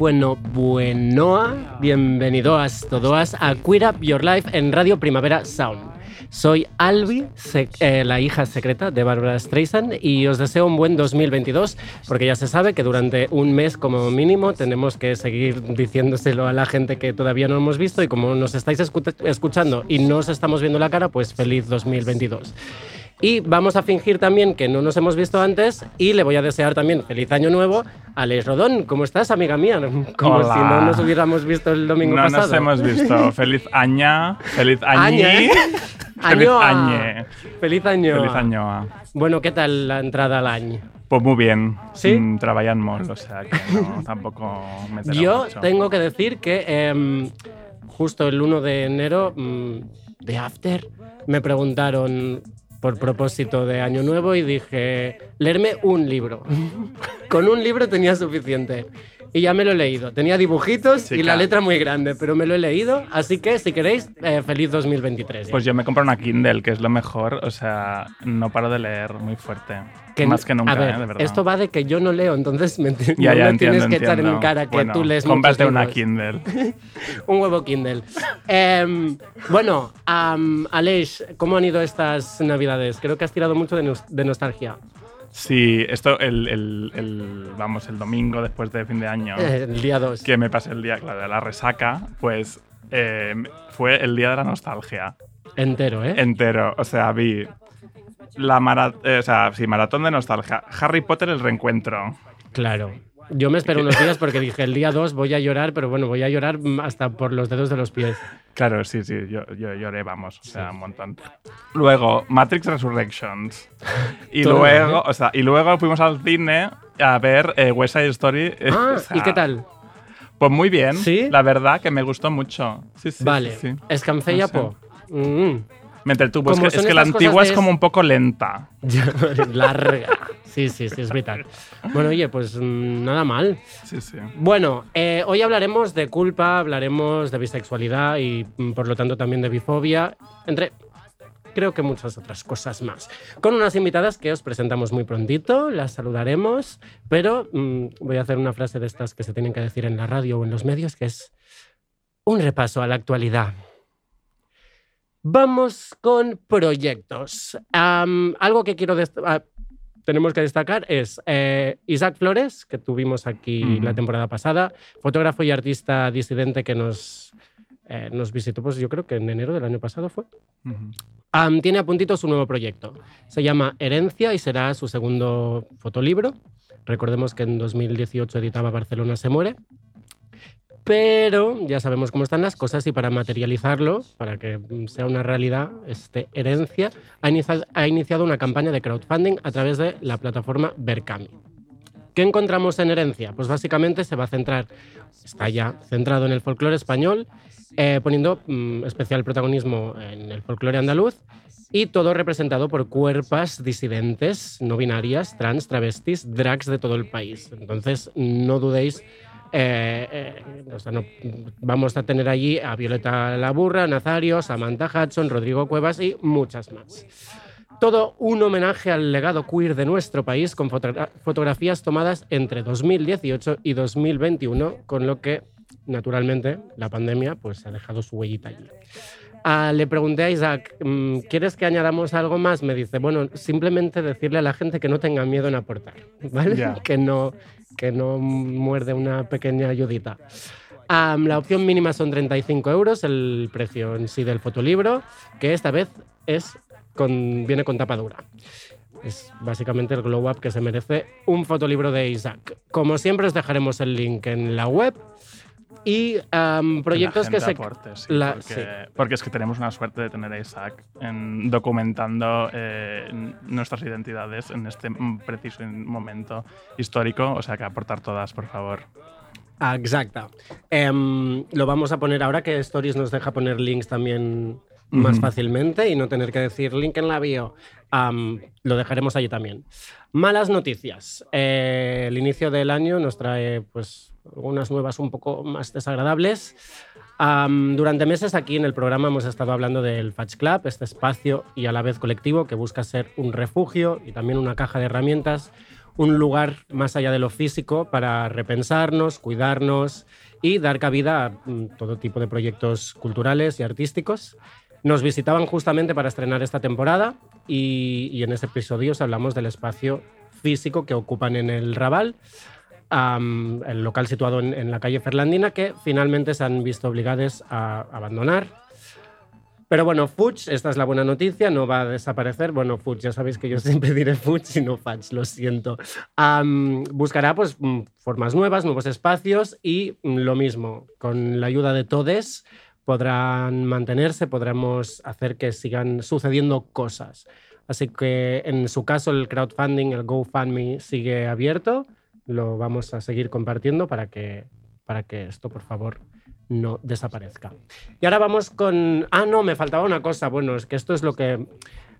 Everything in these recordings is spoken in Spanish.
Bueno, bueno, buenoa. Bienvenidos todos a Queer Up Your Life en Radio Primavera Sound. Soy Albi, eh, la hija secreta de Barbara Streisand, y os deseo un buen 2022, porque ya se sabe que durante un mes como mínimo tenemos que seguir diciéndoselo a la gente que todavía no hemos visto, y como nos estáis escuchando y no os estamos viendo la cara, pues feliz 2022. Y vamos a fingir también que no nos hemos visto antes y le voy a desear también feliz año nuevo a Les Rodón. ¿Cómo estás, amiga mía? Como si no nos hubiéramos visto el domingo pasado. No nos hemos visto. feliz año. Feliz año. Feliz año. Feliz año. Feliz año. Bueno, ¿qué tal la entrada al año? Pues muy bien. ¿Sí? Mm, o sea que no, tampoco me Yo tengo que decir que em, justo el 1 de enero mm, de After me preguntaron por propósito de Año Nuevo y dije, leerme un libro. Con un libro tenía suficiente. Y ya me lo he leído. Tenía dibujitos y la letra muy grande, pero me lo he leído. Así que, si queréis, eh, feliz 2023. Pues yo me compré una Kindle, que es lo mejor. O sea, no paro de leer muy fuerte. Más que nunca, a ver, ¿eh? de verdad. Esto va de que yo no leo, entonces me, ya, ya, tienes que echar en cara que tú lees Cómprate una Kindle. Un huevo Kindle. Em, bueno, um, Aleix, ¿cómo han ido estas navidades? Creo que has tirado mucho de, nostalgia. Sí, esto el, el, vamos, el domingo después de fin de año. El día 2. Que me pasé el día, claro, de la resaca, pues eh, fue el día de la nostalgia. Entero, ¿eh? Entero. O sea, vi la maratón, eh, o sea, sí, maratón de nostalgia. Harry Potter, el reencuentro. Claro. Yo me espero unos días porque dije el día 2 voy a llorar, pero bueno, voy a llorar hasta por los dedos de los pies. Claro, sí, sí, yo, lloré, vamos, o sea, un montón. Luego, Matrix Resurrections. Y luego, ¿eh? o sea, y luego fuimos al cine a ver eh, West Side Story. Ah, ¿y qué tal? Pues muy bien. ¿Sí? La verdad que me gustó mucho. Sí, sí, vale. Sí, Escancé ya, po. Mm. Me entretuvo. Es que, es que la antigua es como un poco lenta. Larga. Sí, sí, sí, es vital. Bueno, oye, pues mm, nada mal. Sí, sí. Bueno, eh, hoy hablaremos de culpa, hablaremos de bisexualidad y mm, por lo tanto también de bifobia, entre creo que muchas otras cosas más. Con unas invitadas que os presentamos muy prontito, las saludaremos, pero mm, voy a hacer una frase de estas que se tienen que decir en la radio o en los medios, que es un repaso a la actualidad. Vamos con proyectos. algo que quiero ah, tenemos que destacar es eh, Isaac Flores, que tuvimos aquí la temporada pasada, fotógrafo y artista disidente que nos, eh, nos visitó, pues yo creo que en enero del año pasado fue. tiene a puntito su nuevo proyecto. Se llama Herencia y será su segundo fotolibro. Recordemos que en 2018 editaba Barcelona se muere. Pero ya sabemos cómo están las cosas y para materializarlo, para que sea una realidad, este, Herencia ha iniciado, una campaña de crowdfunding a través de la plataforma Berkami. ¿Qué encontramos en Herencia? Pues básicamente se va a centrar, está ya centrado en el folclore español, eh, poniendo mm, especial protagonismo en el folclore andaluz y todo representado por cuerpas disidentes, no binarias, trans, travestis, drags de todo el país. Entonces, no dudéis eh, eh, vamos a tener allí a Violeta Laburra, Nazario, Samantha Hudson, Rodrigo Cuevas y muchas más. Todo un homenaje al legado queer de nuestro país con fotografías tomadas entre 2018 y 2021, con lo que, naturalmente, la pandemia pues, ha dejado su huellita allí. Ah, le pregunté a Isaac, mm, ¿quieres que añadamos algo más? Me dice, bueno, simplemente decirle a la gente que no tenga miedo en aportar, ¿vale? Que, no, que no muerde una pequeña ayudita. la opción mínima son 35 euros, el precio en sí del fotolibro, que esta vez es con, viene con tapadura. Es básicamente el glow up que se merece un fotolibro de Isaac. Como siempre os dejaremos el link en la web y proyectos que, se... porque, es que tenemos una suerte de tener a Isaac en, documentando eh, nuestras identidades en este preciso momento histórico, o sea que aportar todas, por favor. Ah, exacto. Em, lo vamos a poner ahora que Stories nos deja poner links también más fácilmente y no tener que decir link en la bio. Lo dejaremos allí también. Malas noticias. Eh, el inicio del año nos trae pues algunas nuevas un poco más desagradables. Am, durante meses aquí en el programa hemos estado hablando del Fudge Club, este espacio y a la vez colectivo que busca ser un refugio y también una caja de herramientas, un lugar más allá de lo físico para repensarnos, cuidarnos y dar cabida a mm, todo tipo de proyectos culturales y artísticos. Nos visitaban justamente para estrenar esta temporada y, y en este episodio os hablamos del espacio físico que ocupan en el Raval, am, el local situado en, en la calle Ferlandina, que finalmente se han visto obligados a abandonar. Pero bueno, Fuchs, esta es la buena noticia, no va a desaparecer. Bueno, Fuchs, ya sabéis que yo siempre diré Fuchs y no Fudge, lo siento. Am, buscará pues mm, formas nuevas, nuevos espacios y mm, lo mismo, con la ayuda de todos podrán mantenerse, podremos hacer que sigan sucediendo cosas. Así que en su caso el crowdfunding, el GoFundMe sigue abierto, lo vamos a seguir compartiendo para que, para que esto por favor no desaparezca. Y ahora vamos con... Ah, no, me faltaba una cosa. Bueno, es que esto es lo que...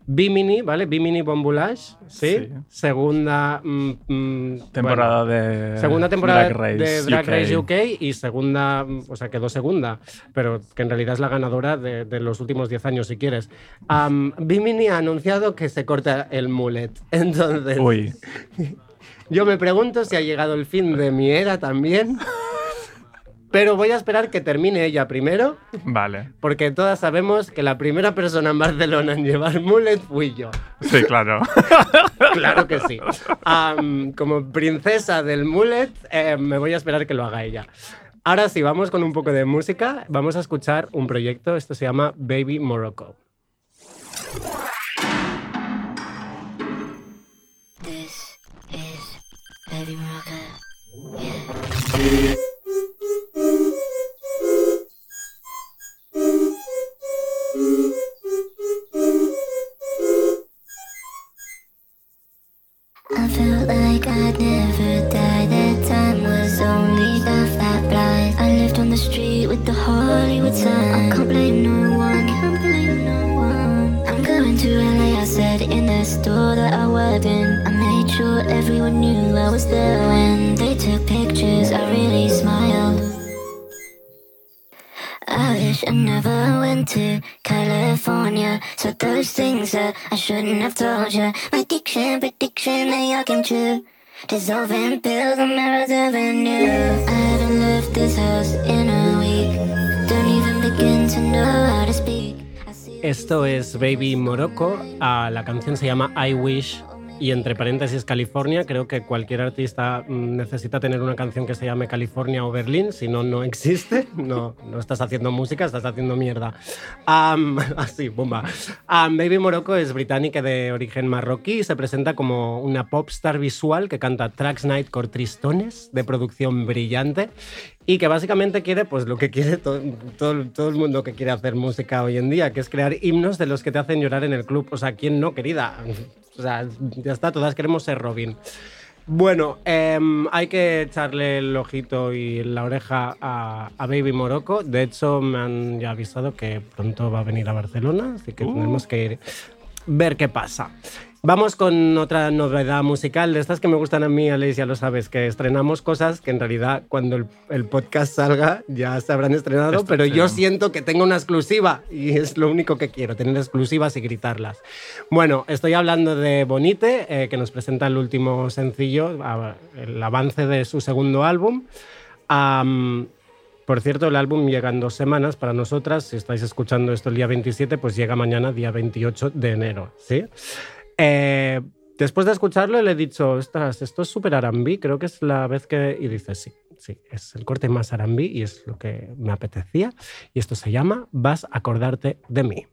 Bimini, ¿vale? Bimini Bombulage, ¿sí? Sí. Segunda... mm, mm, Temporada bueno, de Segunda temporada Drag Race de Drag UK. Race UK y segunda, o sea, quedó segunda, pero que en realidad es la ganadora de, de los últimos 10 años, si quieres. Am, Bimini ha anunciado que se corta el mullet. Entonces, Uy, yo me pregunto si ha llegado el fin de mi era también. Pero voy a esperar que termine ella primero, vale. porque todas sabemos que la primera persona en Barcelona en llevar mullet fui yo. Sí, claro. Claro que sí. Como princesa del mullet, eh, me voy a esperar que lo haga ella. Ahora sí, vamos con un poco de música. Vamos a escuchar un proyecto, esto se llama Baby Morocco. I felt like I'd never die. That time was only a flat blind. I lived on the street with the Hollywood sign. I can't blame no one. Can't blame no one. I'm going to LA. I said in the store that I worked in. I made sure everyone knew was there. When they took pictures, I really smiled. I wish I never went to California. So those things that I shouldn't have told you. My diction, prediction, they all came true. Dissolving pills on Melrose Avenue. I haven't left this house in a week. Don't even begin to know how to speak. Esto es Baby Morocco. Ah, la canción se llama I Wish y entre paréntesis California. Creo que cualquier artista mm, necesita tener una canción que se llame California o Berlín, si no, no existe. No, no estás haciendo música, estás haciendo mierda. Am, así, bomba. Am, Baby Morocco es británica de origen marroquí y se presenta como una popstar visual que canta tracks night tristones de producción brillante y que básicamente quiere pues lo que quiere todo, todo, todo el mundo que quiere hacer música hoy en día, que es crear himnos de los que te hacen llorar en el club. O sea, ¿quién no, querida? O sea, ya está, todas queremos ser Robin. Bueno, em, hay que echarle el ojito y la oreja a, a Baby Morocco. De hecho, me han ya avisado que pronto va a venir a Barcelona, así que Uh. tenemos que ir ver qué pasa. Vamos con otra novedad musical, de estas que me gustan a mí, Alex, ya lo sabes, que estrenamos cosas que en realidad cuando el, el podcast salga ya se habrán estrenado, Esto pero yo siento que tengo una exclusiva y es lo único que quiero, tener exclusivas y gritarlas. Bueno, estoy hablando de Bonite, eh, que nos presenta el último sencillo, el avance de su segundo álbum. Por cierto, el álbum llega en dos semanas para nosotras. Si estáis escuchando esto el día 27, pues llega mañana, día 28 de enero. ¿sí? Eh, después de escucharlo, le he dicho, ostras, esto es súper arambí. Creo que es la vez que. Y dice, sí, sí, es el corte más arambí y es lo que me apetecía. Y esto se llama Vas a acordarte de mí.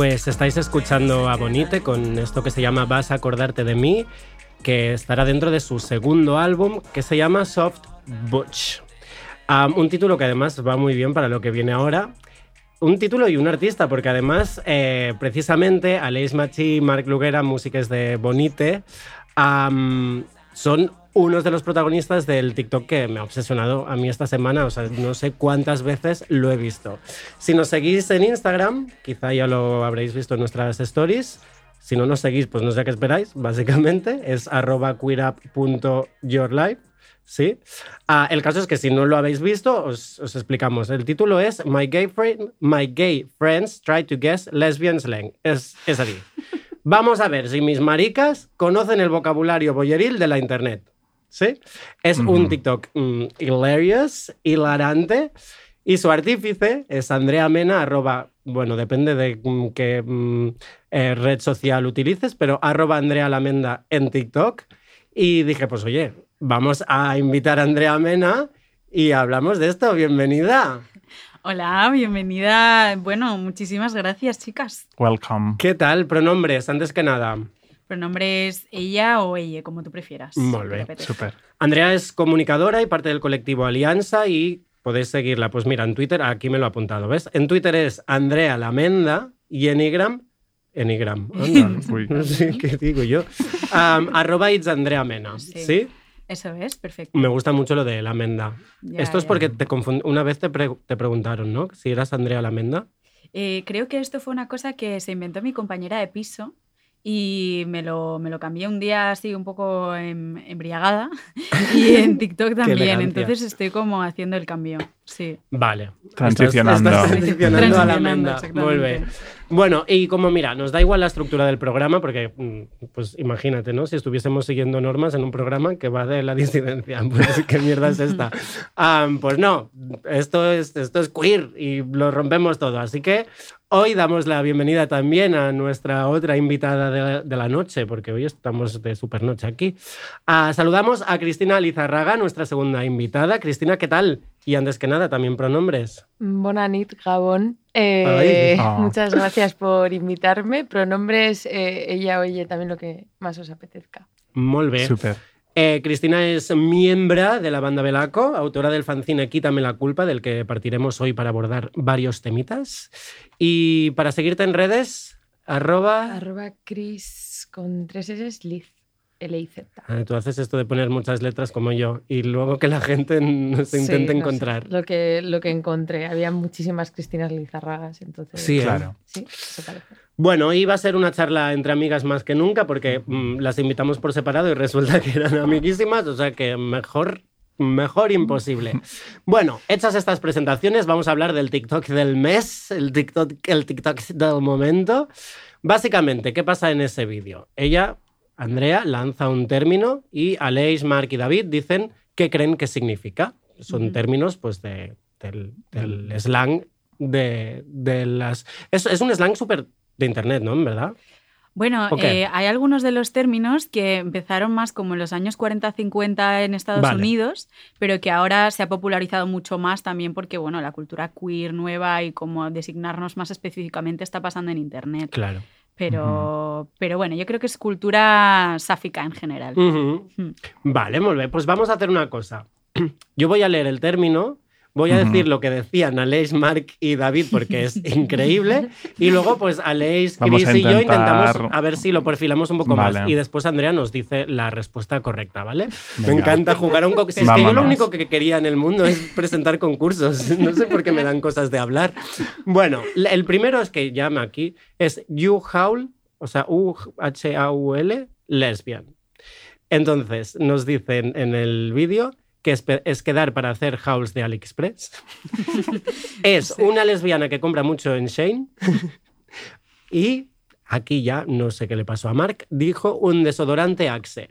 Pues estáis escuchando a Bonite con esto que se llama Vas a acordarte de mí, que estará dentro de su segundo álbum que se llama Soft Butch. Un título que además va muy bien para lo que viene ahora. Un título y un artista, porque además, eh, precisamente, Aleix Machi y Marc Luguera, músicos de Bonite, son unos de los protagonistas del TikTok que me ha obsesionado a mí esta semana. O sea, no sé cuántas veces lo he visto. Si nos seguís en Instagram, quizá ya lo habréis visto en nuestras stories. Si no nos seguís, pues no sé qué esperáis, básicamente. Es arroba. ¿Sí? Ah, el caso es que si no lo habéis visto, os, os, explicamos. El título es My Gay, My Gay Friends Try to Guess Lesbian Slang. Es, es así. Vamos a ver si mis maricas conocen el vocabulario boyeril de la internet. ¿Sí? Es uh -huh. un TikTok um, hilarious, hilarante. Y su artífice es Andrea Mena, arroba, bueno, depende de um, qué um, eh, red social utilices, pero arroba Andrea Lamenda en TikTok. Y dije, pues oye, vamos a invitar a Andrea Mena y hablamos de esto. Bienvenida. Hola, bienvenida. Bueno, muchísimas gracias, chicas. Welcome. ¿Qué tal? Pronombres, antes que nada. Pronombres ella o ella, como tú prefieras. Muy bien, súper. Andrea es comunicadora y parte del colectivo Alianza y podéis seguirla. Pues mira, en Twitter, aquí me lo he apuntado, ¿ves? En Twitter es Andrea Lamenda y en Igram Enigram. no sé qué digo yo. Um, arroba it's Andrea Mena. ¿Sí? ¿sí? Eso es, perfecto. Me gusta mucho lo de la Menda. Ya, esto es porque te confund... una vez te, pre... te, preguntaron, ¿no? Si eras Andrea Lamenda. Eh, creo que esto fue una cosa que se inventó mi compañera de piso y me lo, me lo cambié un día así un poco em, embriagada y en TikTok también, entonces estoy como haciendo el cambio, sí. Vale. Transicionando. Estás, estás transicionando a la menda. Muy bien. Bueno, y como mira, nos da igual la estructura del programa porque, pues imagínate, ¿no? Si estuviésemos siguiendo normas en un programa que va de la disidencia, pues qué mierda es esta. Um, pues no, esto es, esto es queer y lo rompemos todo, así que Hoy damos la bienvenida también a nuestra otra invitada de, de la noche, porque hoy estamos de supernoche aquí. Uh, saludamos a Cristina Lizarraga, nuestra segunda invitada. Cristina, ¿qué tal? Y antes que nada, también pronombres. Bonanit, Gabón. Eh, oh. Muchas gracias por invitarme. Pronombres eh, ella o ella, también lo que más os apetezca. Muy bien. Super. Eh, Cristina es miembro de la banda Belaco, autora del fanzine Quítame la culpa, del que partiremos hoy para abordar varios temitas. Y para seguirte en redes, arroba... Arroba Cris con tres S, Liz. L-I-Z. Ah, tú haces esto de poner muchas letras como yo y luego que la gente no se intente sí, encontrar. Sé, lo, que, lo que encontré. Había muchísimas Cristinas Lizarragas, entonces... Sí, claro. Sí, eso parece. Bueno, iba a ser una charla entre amigas más que nunca porque mmm, las invitamos por separado y resulta que eran amiguísimas, o sea que mejor mejor imposible. Bueno, hechas estas presentaciones, vamos a hablar del TikTok del mes, el TikTok, el TikTok del momento. Básicamente, ¿qué pasa en ese vídeo? Ella, Andrea, lanza un término y Aleix, Mark y David dicen qué creen que significa. Son uh -huh. términos pues, de, del, del, slang de, de las... Es, es un slang súper de internet, ¿no? ¿En verdad? Bueno, okay. eh, hay algunos de los términos que empezaron más como en los años 40-50 en Estados Vale. Unidos, pero que ahora se ha popularizado mucho más también porque, bueno, la cultura queer nueva y como designarnos más específicamente está pasando en Internet. Claro. Pero, uh -huh. pero bueno, yo creo que es cultura sáfica en general. Uh -huh. mm. Vale, muy bien. Pues vamos a hacer una cosa. Yo voy a leer el término Voy a decir lo que decían Aleix, Mark y David porque es increíble. Y luego, pues Aleix, Chris y yo intentamos a ver si lo perfilamos un poco vale. más. Y después Andrea nos dice la respuesta correcta, ¿vale? Venga. Me encanta jugar a un concurso. Es que yo lo único que quería en el mundo es presentar concursos. No sé por qué me dan cosas de hablar. Bueno, el primero es que llama aquí, es You Howl, o sea, U-H-A-U-L, lesbian. Entonces, nos dicen en el vídeo que es, es, quedar para hacer house de AliExpress. es sí. una lesbiana que compra mucho en Shane. y aquí ya no sé qué le pasó a Mark. Dijo un desodorante Axe.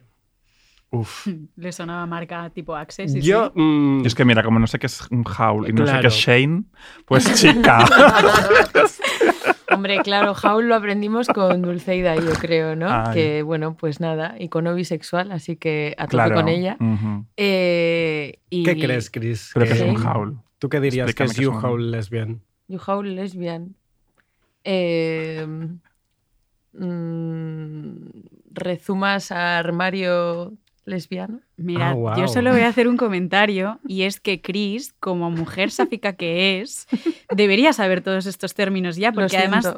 Uf. Le sonaba marca tipo Axe. Sí, Yo. sí. Mmm... Es que mira, como no sé qué es un howl y no claro. sé qué es Shane, pues chica. Hombre, claro, Howl lo aprendimos con Dulceida, yo creo, ¿no? Ay. Que, bueno, pues nada, icono bisexual, así que a claro. con ella. Uh -huh. eh, y... ¿Qué crees, Chris? Creo que es un Howl. ¿Tú qué dirías Explícame que es You Howl lesbian? You Howl lesbian. eh, mm, rezumas a armario lesbiano. Mira, Ah, yo solo voy a hacer un comentario y es que Chris, como mujer sáfica que es, debería saber todos estos términos ya, porque además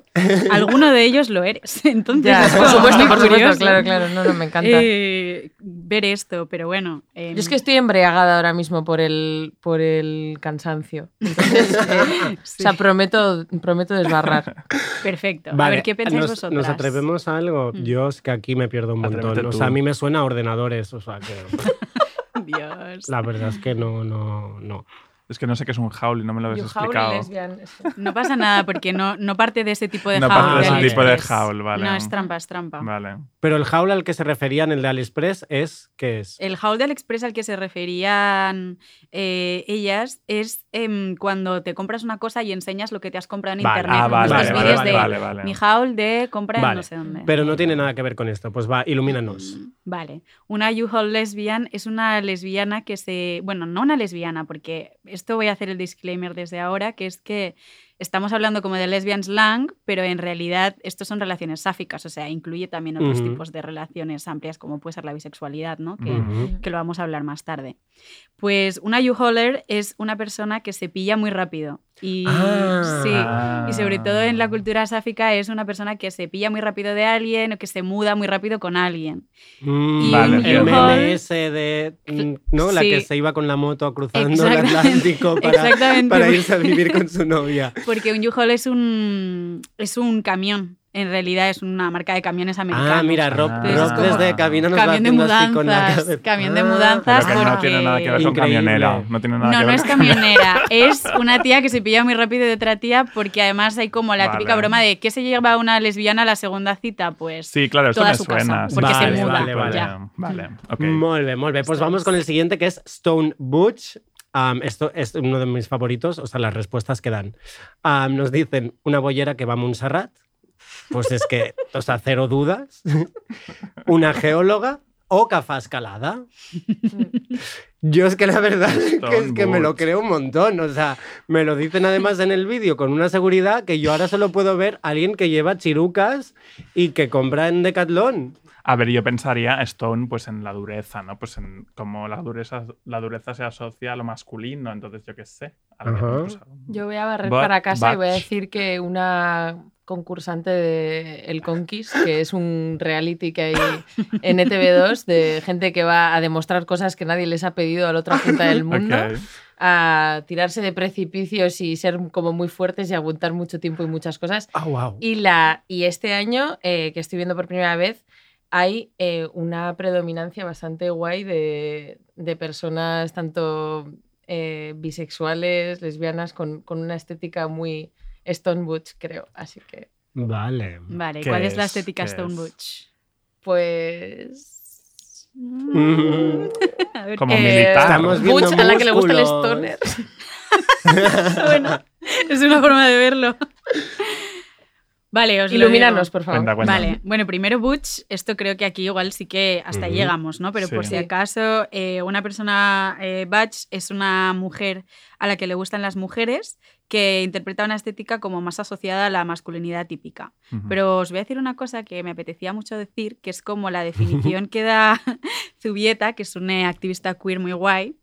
alguno de ellos lo eres. Entonces, Ya, por supuesto, por supuesto, claro, claro, no, no, me encanta. eh, ver esto, pero bueno. em, Yo es que estoy embriagada ahora mismo por el, por el cansancio. Entonces, eh, sí, o sea, prometo, prometo desbarrar. perfecto. a Vale, ver, ¿qué pensáis nos, vosotras? ¿Nos atrevemos a algo? Mm. Yo es que aquí me pierdo un montón. O sea, a mí me suena a ordenadores. O sea, que Dios. la verdad es que no, no, no. Es que no sé qué es un howl y no me lo habéis explicado. lesbian. No pasa nada porque no, no parte de ese tipo de No howl. parte de ese tipo de howl, vale. No, es trampa, es trampa. Vale. Pero el howl al que se referían, el de AliExpress, es ¿qué es? El haul del Express al que se referían eh, ellas es em, cuando te compras una cosa y enseñas lo que te has comprado en Vale. internet. Ah, vale, vale, de vale, mi haul de compra en no sé dónde. Pero no tiene nada que ver con esto. Pues va, ilumínanos. Vale. Una U-Haul lesbian es una lesbiana que se. Bueno, no una lesbiana, porque esto voy a hacer el disclaimer desde ahora, que es que estamos hablando como de lesbian slang, pero en realidad esto son relaciones sáficas, o sea, incluye también otros tipos de relaciones amplias, como puede ser la bisexualidad, ¿no? Que, lo vamos a hablar más tarde. Pues una U-Hauler es una persona que se pilla muy rápido. Y, Ah. sí, y sobre todo en la cultura sáfica es una persona que se pilla muy rápido de alguien o que se muda muy rápido con alguien. Mm, Vale, el entiendo. meme ese de. mm, ¿No? La Sí. que se iba con la moto cruzando el Atlántico para, para irse a vivir con su novia. Porque un U-Haul es un, es un camión. En realidad es una marca de camiones americanos. Ah, mira, Rob, Ah. Rob desde cabina nos va camión de con la mudanzas, cabeza. camión de Ah, mudanzas, Pero que no porque- tiene nada que ver con Increíble. camionera. No tiene nada No, que no ver es camionera, es una tía que se pilla muy rápido de otra tía porque además hay como la Vale. típica broma de ¿qué se lleva una lesbiana a la segunda cita? Pues Sí, claro, eso toda me su suena. casa, porque sí, se muda, vale, vale. Vale, vale, ok. Muy bien, muy bien. Pues vamos con el siguiente que es Stone Butch. Esto es uno de mis favoritos, o sea, las respuestas que dan. Nos dicen una bollera que va a Montserrat. Pues es que, o sea, cero dudas. Una geóloga o cafá escalada. Yo es que la verdad es que, es que me lo creo un montón. O sea, me lo dicen además en el vídeo con una seguridad que yo ahora solo puedo ver a alguien que lleva chirucas y que compra en Decathlon. A ver, yo pensaría Stone pues en la dureza, ¿no? Pues en como la dureza, la dureza se asocia a lo masculino, entonces yo qué sé. Yo voy a barrer But- para casa y voy a decir que una concursante de El Conquist, que es un reality que hay en ETV2 de gente que va a demostrar cosas que nadie les ha pedido a la otra punta del mundo, a tirarse de precipicios y ser como muy fuertes y aguantar mucho tiempo y muchas cosas. Ah, wow. Y, la, y este año, eh, que estoy viendo por primera vez, hay eh, una predominancia bastante guay de, de personas tanto eh, bisexuales, lesbianas, con, con una estética muy Stone Butch, creo. Así que, Vale. Vale, ¿Qué ¿cuál es la es? estética ¿Qué Stone es? Butch? pues... Mm. A ver, Como eh, militar. Estamos viendo Butch, a la que le gusta el stoner. bueno, es una forma de verlo. Vale, os lo Ilumínanos, por favor. Cuenta, cuenta. Vale, bueno, primero Butch, esto creo que aquí igual sí que hasta llegamos, ¿no? Pero por si acaso, eh, una persona eh, Butch es una mujer a la que le gustan las mujeres que interpreta una estética como más asociada a la masculinidad típica. Pero os voy a decir una cosa que me apetecía mucho decir, que es como la definición que da Zubieta, que es una activista queer muy guay,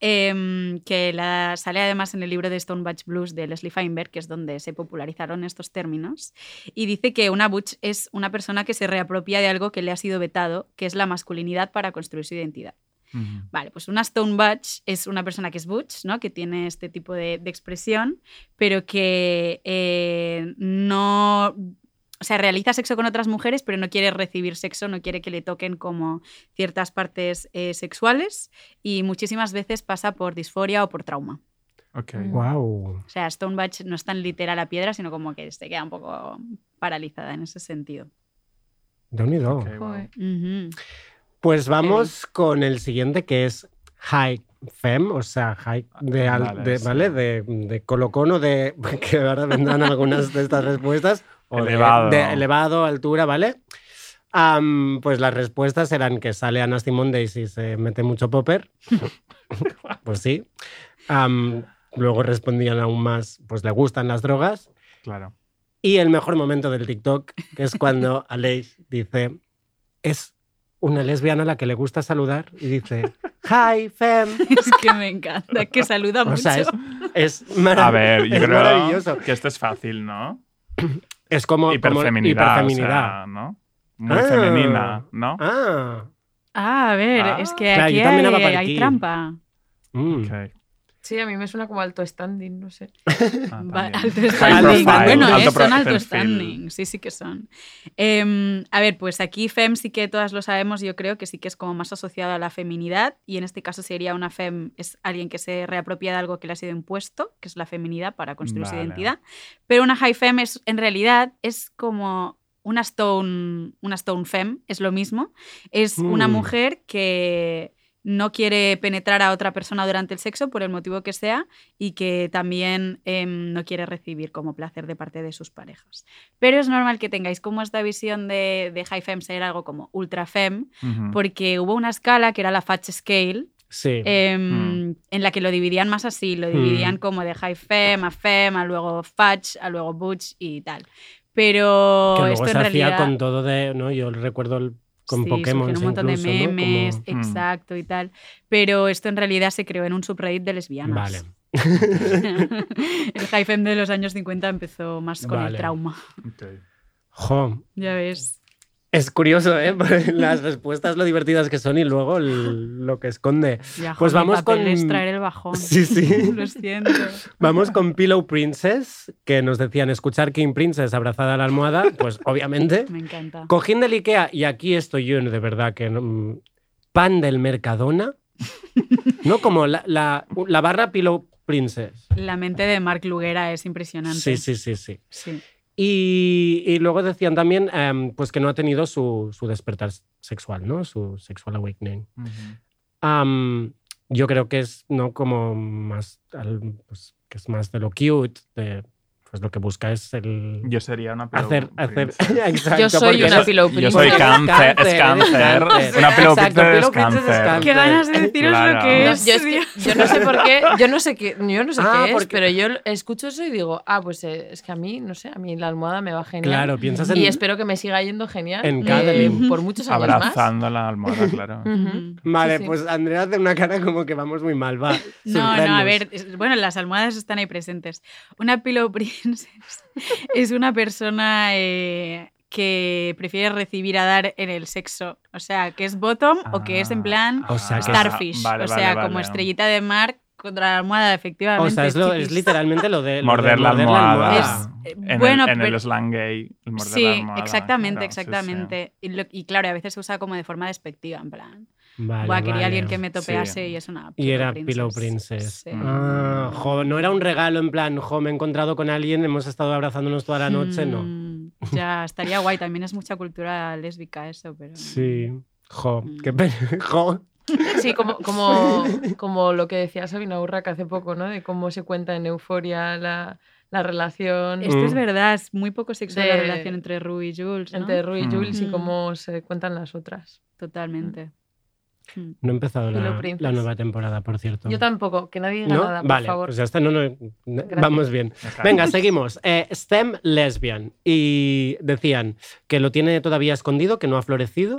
em, que la, sale además en el libro de Stone Butch Blues de Leslie Feinberg, que es donde se popularizaron estos términos, y dice que una butch es una persona que se reapropia de algo que le ha sido vetado, que es la masculinidad para construir su identidad. Vale, pues una Stone Butch es una persona que es butch, ¿no? Que tiene este tipo de, de expresión, pero que eh, no. O sea, realiza sexo con otras mujeres, pero no quiere recibir sexo, no quiere que le toquen como ciertas partes eh, sexuales y muchísimas veces pasa por disforia o por trauma. Ok. Wow. O sea, Stone Butch no es tan literal a piedra, sino como que se queda un poco paralizada en ese sentido. De unido. Ok, wow. Pues vamos con el siguiente que es High Fem, o sea, high de, al- Vale, de- sí. ¿vale? de, de de. que ahora vendrán algunas de estas respuestas. O de- Elevado. De, elevado, altura, ¿vale? Pues las respuestas eran que sale Anna Mondays y se mete mucho popper. pues sí. Luego respondían aún más, pues le gustan las drogas. Claro. Y el mejor momento del TikTok, que es cuando Aleix dice, es una lesbiana a la que le gusta saludar y dice, hi, fem. Es que me encanta, que saluda O mucho. sea, es, es marav- A ver, yo es creo maravilloso. que esto es fácil, ¿no? Es como como Hiperfeminidad. hiperfeminidad. o sea, ¿no? Muy Ah. femenina, ¿no? Ah, Ah, a ver, Ah. es que aquí hay, trampa. mm. Ok. Sí, a mí me suena como alto standing, no sé. Ah, Va- alto standing. profile, Bueno, alto eh, son alto perfil. standing. Sí, sí que son. Em, a ver, pues aquí FEM sí que todas lo sabemos, yo creo que sí que es como más asociado a la feminidad y en este caso sería una FEM, es alguien que se reapropia de algo que le ha sido impuesto, que es la feminidad para construir su identidad. Pero una High FEM es, en realidad es como una Stone, una stone Fem, es lo mismo. Es una Mm. mujer que no quiere penetrar a otra persona durante el sexo por el motivo que sea y que también em, no quiere recibir como placer de parte de sus parejas. Pero es normal que tengáis como esta visión de, de high fem ser algo como ultra fem, Ujú. porque hubo una escala que era la Fat Scale, Sí. em, Mm. en la que lo dividían más así, lo dividían como de high fem a fem, a luego fudge, a luego butch y tal. Pero que luego esto se en hacía con todo de, ¿no? Yo recuerdo el- con Sí, Pokémon un montón de incluso, ¿no? memes, Como- Mm. exacto y tal. Pero esto en realidad se creó en un subreddit de lesbianas. Vale. el fem de los años 50 empezó más con Vale. el trauma. Jo, Ya ves. Es curioso, ¿eh? Las respuestas, lo divertidas que son y luego el- lo que esconde. Ya, Pues vamos con- es traer el bajón. Sí, sí. Lo siento. Vamos con Pillow Princess, que nos decían escuchar King Princess abrazada a la almohada, pues obviamente. Me encanta. Cojín del Ikea, y aquí estoy yo de verdad que no- mm, pan del Mercadona, no como la, la- la barra Pillow Princess. La mente de Mark Luguera es impresionante. Sí, sí, sí, sí. Sí. Y, y luego decían también em, pues que no ha tenido su, su despertar sexual, ¿no? Su sexual awakening. Yo creo que es no como más pues, que es más de lo cute, de pues lo que busca es el Yo sería una pillow hacer hacer princess. Exacto, Yo soy una pillow Yo soy princess. cáncer, es cáncer. Una pillow Exacto, princess es princess cáncer. Qué ganas de deciros Claro. lo que es. yo, es que- tío. yo no sé por qué, yo no sé qué, yo no sé Ah, qué es, porque- pero yo escucho eso y digo, ah, pues eh, es que a mí, no sé, a mí la almohada me va genial. Claro, piensas en y espero que me siga yendo genial en eh, por muchos años más. Abrazando la almohada, claro. Vale, Sí, sí. pues Andrea hace una cara como que vamos muy mal, va. No, no, a ver, bueno, las almohadas están ahí presentes. Una pillow princess es una persona eh, que prefiere recibir a dar en el sexo. O sea, que es bottom o que es en plan O sea, que es- starfish. vale, o sea, vale, como vale. estrellita de mar contra la almohada, efectivamente. O sea, es, lo- es literalmente lo de lo de Morder la morder almohada. Es- eh, en bueno, el, en el pero- slang gay, el morder Sí, la almohada. exactamente, claro, sí, sí. exactamente. Y, lo- y claro, a veces se usa como de forma despectiva, en plan. Vale, Buah, quería vale. alguien que me topease Sí. y es una. Y era Pillow Princess. Sí. Ah, jo, no era un regalo en plan, jo, me he encontrado con alguien, hemos estado abrazándonos toda la noche, no. Mm, Ya, estaría guay. También es mucha cultura lésbica eso, pero. Sí. Jo, Mm. qué pena. Jo. Sí, como, como, como lo que decía Sabina Urraca hace poco, ¿no? De cómo se cuenta en Euforia la, la relación Esto es Mm. verdad, es muy poco sexual la relación entre Rue y Jules. ¿no? entre Rue y Mm. Jules y Mm. cómo se cuentan las otras. Totalmente. Mm. No he empezado la, nueva temporada, por cierto. Yo tampoco, que nadie diga ¿No? nada, por vale, favor. pues ya está, no, no, no, vamos bien. Venga, seguimos. Eh, STEM lesbian. Y decían que lo tiene todavía escondido, que no ha florecido.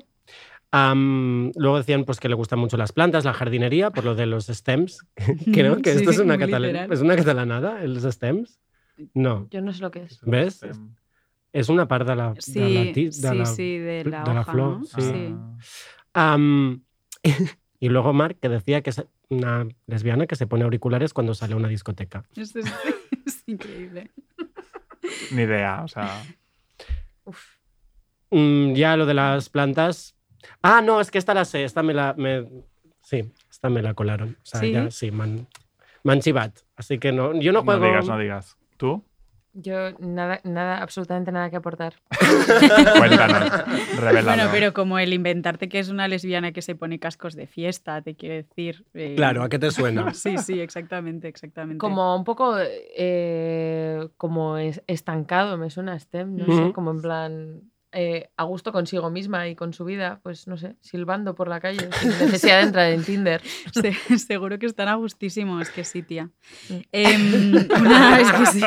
Luego decían pues, que le gustan mucho las plantas, la jardinería, por lo de los stems. Creo que Sí, esto es una, muy catala- literal. ¿es una catalanada, los stems. No, Yo no sé lo que es. ¿ves? Es una la, Sí, de la, de sí, la- sí, de la, de la hoja, flor, ¿no? sí. Am, y luego Mark que decía que es una lesbiana que se pone auriculares cuando sale a una discoteca. Esto es, es increíble. Ni idea, o sea. Uf. Mm, ya lo de las plantas. Ah, no, es que esta la sé, esta me la. me- Sí, esta me la colaron. O sea, ¿Sí? ya sí, man, man chivat. Así que no, yo no No juego. digas, no digas. ¿Tú? Yo nada, nada, absolutamente nada que aportar. Cuéntanos. Bueno, pero como el inventarte que es una lesbiana que se pone cascos de fiesta, te quiere decir. eh, Claro, ¿a qué te suena? Sí, sí, exactamente, exactamente. Como un poco eh, como es- estancado, me suena STEM, no sé, como en plan eh, a gusto consigo misma y con su vida, pues no sé, silbando por la calle, sin necesidad de entrar en Tinder. Se- seguro que están a gustísimo, es que sí, tía. Mm. Em, una, es que sí.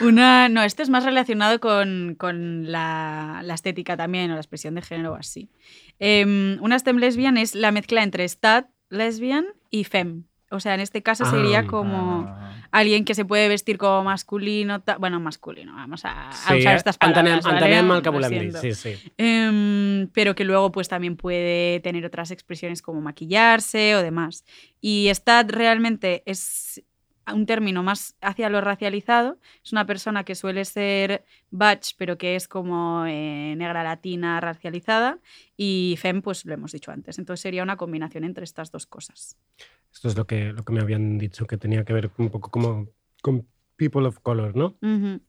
Una, no, esto es más relacionado con, con la, la estética también, o la expresión de género o así. Em, una STEM lesbian es la mezcla entre stat, lesbian y fem. O sea, en este caso sería Ah, como Ah, alguien que se puede vestir como masculino, bueno, masculino, vamos a, a Sí, usar estas palabras, entenem, ¿vale? sí, sí. Em, pero que luego pues también puede tener otras expresiones como maquillarse o demás. Y stat realmente es un término más hacia lo racializado. Es una persona que suele ser butch, pero que es como eh, negra latina racializada. Y fem, pues lo hemos dicho antes. Entonces sería una combinación entre estas dos cosas. Esto es lo que, lo que me habían dicho, que tenía que ver un poco como con people of color, ¿no? Ujú.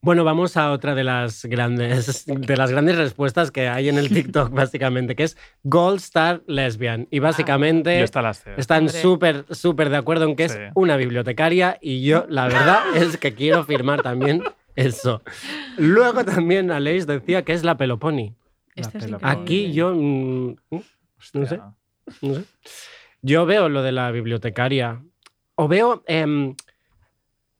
Bueno, vamos a otra de las grandes, de las grandes respuestas que hay en el TikTok, básicamente, que es Gold Star Lesbian. Y básicamente sé. están súper, súper de acuerdo en que es una bibliotecaria y yo, la verdad, es que quiero firmar también eso. Luego también Aleix decía que es la Peloponi. Es. Aquí yo, mm, no sé, Hostia. no sé. Yo veo lo de la bibliotecaria. O veo... em,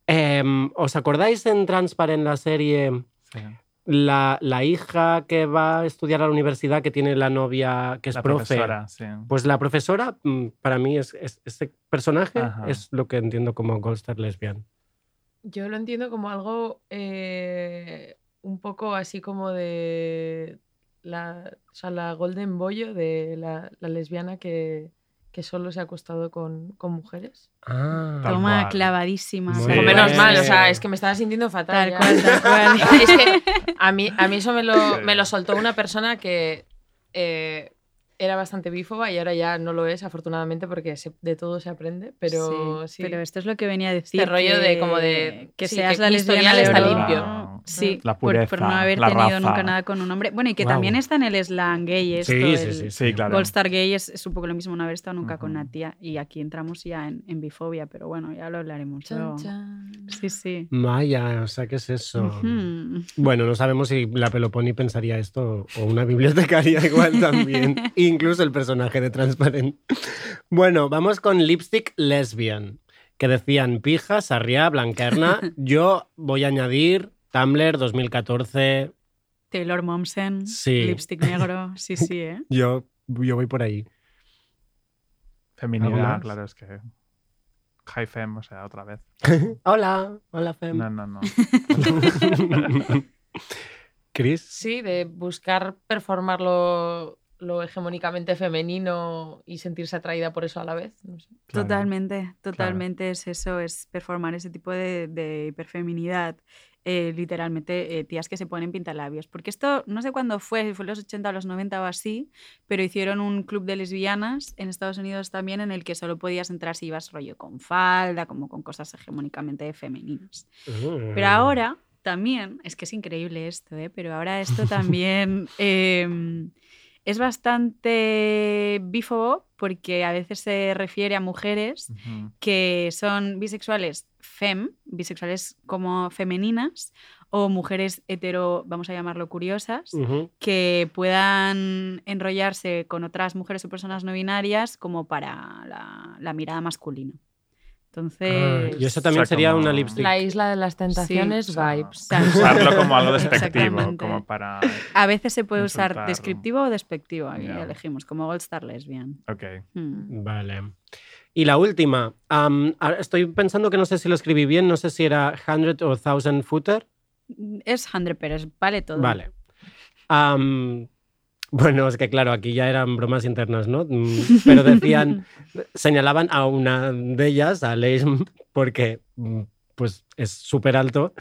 em, ¿Os acordáis en Transparent la serie Sí. la, la hija que va a estudiar a la universidad que tiene la novia que es La profe? profesora, sí. Pues la profesora, mm, para mí, es, es- este personaje Ajá. es lo que entiendo como Gold Star Lesbian. Yo lo entiendo como algo eh, un poco así como de la, o sea, la Golden Bollo de la, la lesbiana que, que solo se ha acostado con, con mujeres. Ah, Toma, cual. clavadísima. Muy O bien. menos mal, o sea, es que me estaba sintiendo fatal. Tal ya. cual, tal cual. Es que a mí, a mí eso me lo, me lo soltó una persona que eh, era bastante bífoba y ahora ya no lo es, afortunadamente, porque se- de todo se aprende. Pero sí, Pero esto es lo que venía a decir. Este rollo de como de- Que sí, seas que la lesbiana de está limpio. Sí, La por- por, no pureza, haber la tenido raza. nunca nada con un hombre. Bueno, y que también está en el slang gay esto. Sí, sí, el sí, Sí, claro. Gold Star gay es, es un poco lo mismo, no haber estado nunca con una tía. Y aquí entramos ya en, en bifobia, pero bueno, ya lo hablaremos. Chan, chan. Sí, sí. Vaya, o sea, ¿qué es eso? Bueno, no sabemos si la Peloponi pensaría esto o una bibliotecaria igual también. Incluso el personaje de Transparent. Bueno, vamos con Lipstick Lesbian, que decían pija, sarriá, blanquerna. Yo voy a añadir Tumblr 2014. Taylor Momsen, Sí. lipstick negro. Sí, sí, ¿eh? Yo, yo voy por ahí. ¿Algo Feminidad, claro, es que. High fem, o sea, otra vez. Hola, hola Fem. No, no, no. Chris. Sí, de buscar performar lo, hegemónicamente femenino y sentirse atraída por eso a la vez. no sé. Claro. Totalmente, totalmente es eso, es performar ese tipo de, de hiperfeminidad. eh, literalmente, eh, tías que se ponen pintalabios. Porque esto, no sé cuándo fue, si fue en los 80 o los 90 o así, pero hicieron un club de lesbianas en Estados Unidos también en el que solo podías entrar si ibas rollo con falda, como con cosas hegemónicamente femeninas. Mm. Pero ahora también, es que es increíble esto, ¿eh? pero ahora esto también eh, es bastante bífobo porque a veces se refiere a mujeres que son bisexuales fem, bisexuales como femeninas, o mujeres hetero, vamos a llamarlo curiosas, que puedan enrollarse con otras mujeres o personas no binarias como para la, la mirada masculina. Entonces... Ah, y eso también O sea, sería como- una lipstick. La isla de las tentaciones, Sí, O sea, vibes. Usarlo como algo despectivo, como para. A veces se puede usar descriptivo o despectivo, aquí Ya. elegimos, como Gold Star Lesbian. Ok. Hmm. Vale. Y la última. estoy pensando que no sé si lo escribí bien, no sé si era 100 o 1000 footer. Es 100 Pérez, vale todo. Vale. Bueno, es que claro, aquí ya eran bromas internas, ¿no? Mm, Pero decían, señalaban a una de ellas, a Leis, porque mm, pues es súper alto.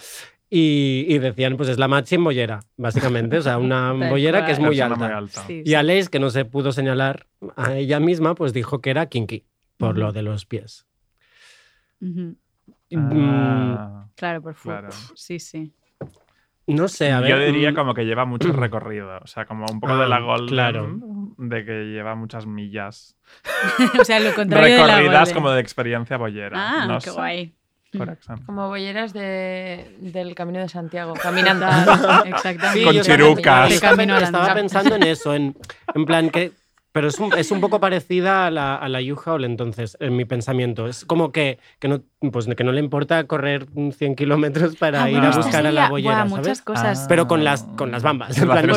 Y, y decían, pues es la machi en bollera, básicamente. O sea, una bollera que es muy alta. muy alta. Sí, Y Aleix, que no se pudo señalar a ella misma, pues dijo que era kinky, por lo de los pies. Mm, Ah. Claro, por favor. Claro. Sí, sí. No sé, a ver. Yo diría mm, como que lleva mucho recorrido. O sea, como un poco de la Ah, Golden. claro. De que lleva muchas millas. o sea, lo contrario de la Recorridas Golden. como de experiencia bollera. Ah, no qué sé. guay. por ejemplo. Como bolleras de, del Camino de Santiago, caminando. Exactamente. Con chirucas. La Estaba pensando en eso, en, en plan que... Pero es un, es un poco parecida a la, a la U-Haul, entonces, en mi pensamiento. Es como que, que, no, pues, que no le importa correr 100 kilómetros para Ah, ir a buscar a la bollera, buah, ¿sabes? muchas cosas. Ah. Pero con las, con las bambas. En plan, no.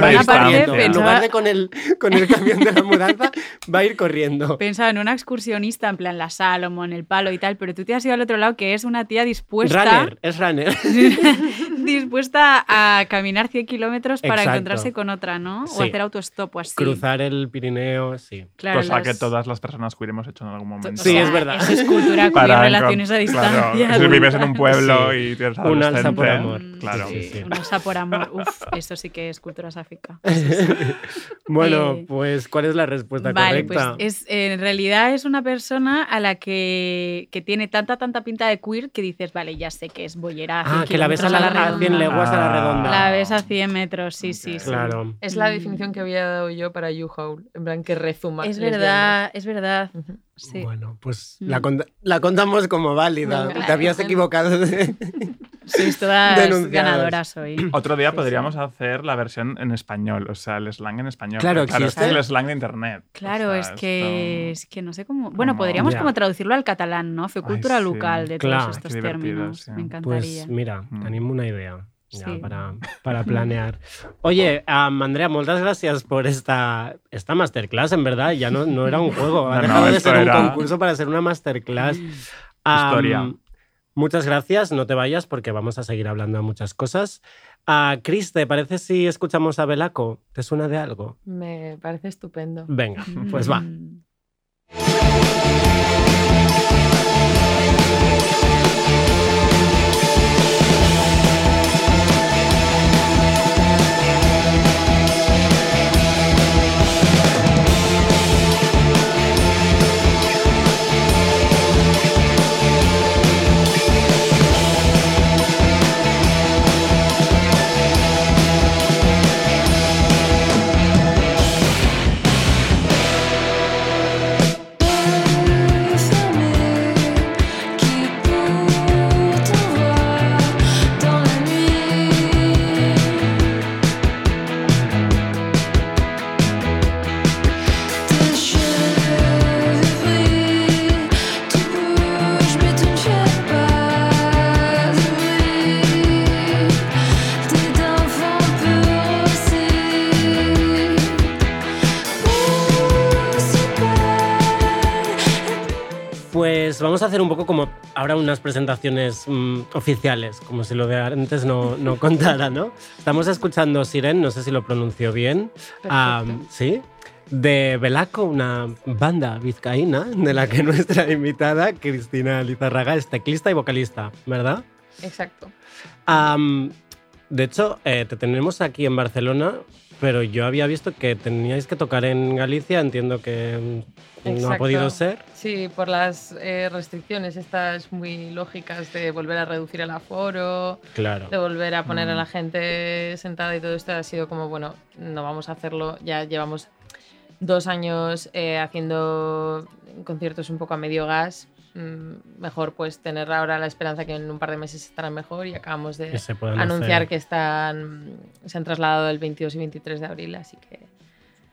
En lugar de con el, con el camión de la mudanza, va a ir corriendo. Pensaba en una excursionista, en plan la Salomon, el palo y tal, pero tú te has ido al otro lado, que es una tía dispuesta, Runner, es runner. dispuesta a caminar 100 kilómetros para Exacto. encontrarse con otra, ¿no? Sí. O hacer autostop o así. Cruzar el Pirineo, sí. Claro, Cosa las- que todas las personas que hemos hecho en algún momento. o Sí, sea, es verdad. Eso es cultura queer, Para relaciones a distancia. Claro, si vives en un pueblo Sí. y tienes Un alza por amor. Claro. Sí, sí. Un alza por amor. Uf, eso sí que es cultura sáfica. Bueno, Eh, pues, ¿cuál es la respuesta Vale, pues correcta? es, en realidad es una persona a la que, que tiene tanta, tanta pinta de queer que dices, vale, ya sé que es bollera. a 100 Ah, que la ves a, la, a 100 redonda. leguas a la Ah. redonda. La ves a 100 metros, sí, sí, sí. Claro. Es la definición que había dado yo para U-Haul. En plan, que rezuma. Es verdad, es verdad. Sí. Bueno, pues Mm. la, conta- la contamos como válida. Venga. Te habías equivocado. de- Sois todas Denunciadas. ganadoras hoy. Otro día Sí, podríamos hacer la versión en español, o sea, el slang en español. Claro, existe. es el slang de internet. Claro, O sea, es que esto- es que no sé cómo. Bueno, como- podríamos como traducirlo al catalán, ¿no? Fue Ay, cultura sí. local de Claro, todos estos términos. sí. Me encantaría. Pues mira, Mm. tenim una idea ya Sí. para, para planear. Oye, Andrea, muchas gracias por esta, esta masterclass, en verdad. Ya no, no era un juego, ha No, dejado no, de ser era- un concurso para ser una masterclass. Historia. Muchas gracias, no te vayas porque vamos a seguir hablando de muchas cosas. A Cris, ¿te parece si escuchamos a Belaco? ¿Te suena de algo? Me parece estupendo. Venga, pues va. Unas presentaciones mm, oficiales, como si lo de antes no, no contara, ¿no? Estamos escuchando Siren, no sé si lo pronuncio bien. Sí. De Belaco, una banda vizcaína de la que nuestra invitada, Cristina Lizarraga, es teclista y vocalista, ¿verdad? Exacto. De hecho, eh, te tenemos aquí en Barcelona, pero yo había visto que teníais que tocar en Galicia, entiendo que mm, no ha podido ser. Sí, por las eh, restricciones estas muy lógicas de volver a reducir el aforo, Claro. de volver a poner a Mm. la gente sentada y todo esto ha sido como, bueno, no vamos a hacerlo. Ya llevamos dos años eh, haciendo conciertos un poco a medio gas. Mm, Mejor pues tener ahora la esperanza que en un par de meses estarán mejor y acabamos de anunciar hacer. que están se han trasladado el 22 y 23 de abril, así que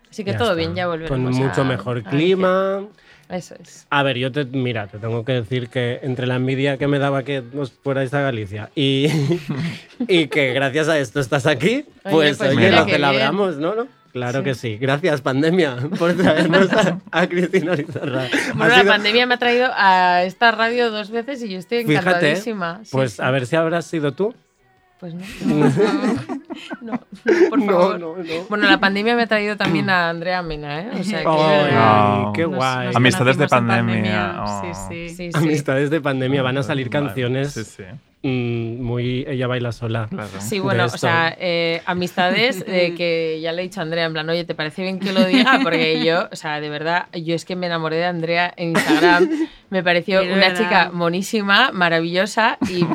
así que Ya todo está. bien, ya volveremos Con mucho a- mejor a clima. Eso es. A ver, yo te, mira, te tengo que decir que entre la envidia que me daba que nos fuerais a Galicia y, y que gracias a esto estás aquí, Oye, pues, pues oye, qué celebramos, ¿no? ¿no? Claro Sí. que sí. Gracias, pandemia, por traernos a, a Cristina Lizarra. Bueno, la pandemia me ha traído a esta radio dos veces y yo estoy Fíjate, encantadísima. Sí, Pues sí. a ver si habrás sido tú. Pues no. No, no, por favor. no, no. Bueno, la pandemia me ha traído también a Andrea Mena, ¿eh? O sea que. Ay, No. qué Nos- guay. nos Amistades de pandemia. Sí, Oh. sí. Sí, sí. Amistades de pandemia, van a salir Vale. canciones Sí, sí. mm, muy ella baila sola. Claro. Sí, bueno, o sea, eh, amistades de que ya le he dicho a Andrea, en plan, oye, ¿te parece bien que lo diga? Porque yo, o sea, de verdad, yo es que me enamoré de Andrea en Instagram. Me pareció una verdad. chica monísima, maravillosa, y,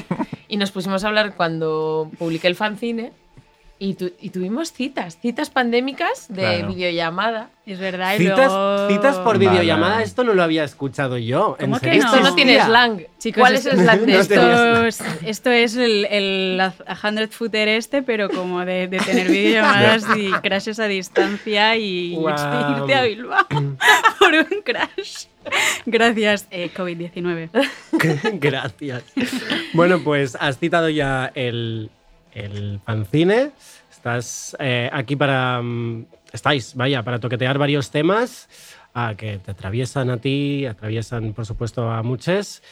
y nos pusimos a hablar cuando publiqué el fanzine. Y, tu- y tuvimos citas, citas pandémicas de Claro. videollamada. Es verdad. Y Citas, luego- citas por Vale. videollamada, esto no lo había escuchado yo. ¿En ¿Cómo que serio no? Esto no tiene slang. Chicos, ¿Cuál es esto- el slang de no esto? Esto es, el, el la 100 footer este, pero como de, de tener videollamadas y crashes a distancia y Guau. irte a Bilbao por un crash. Gracias, eh, COVID-19. Gracias. Bueno, pues has citado ya el, el fanzine. Estás eh, aquí para. mm, estáis, vaya, para toquetear varios temas ah, que te atraviesan a ti, atraviesan, por supuesto, a muchos.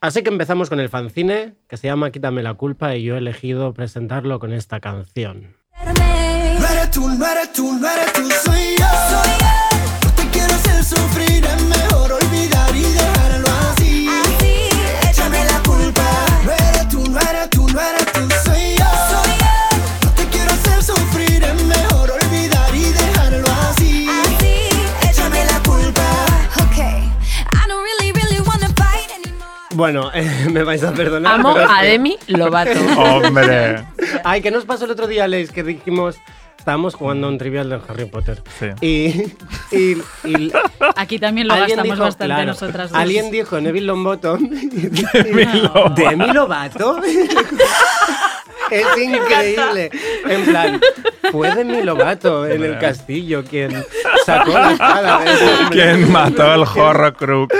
Así que empezamos con el fanzine, que se llama Quítame la culpa, y yo he elegido presentarlo con esta canción. Bueno, eh, me vais a perdonar. Amo pero a Demi Lovato. Hombre. Ay, ¿qué nos pasó el otro día, Leis? Que dijimos. Estábamos jugando un trivial de Harry Potter. Sí. Y, y, y Aquí también lo gastamos dijo, bastante claro, nosotras dos. Alguien dijo Neville Longbottom. Lovato. ¿Demi Lovato? Es increíble. En plan, fue Demi Lovato en el castillo quien sacó la espada de ese hombre. ¿Quién mató el Horrocrux?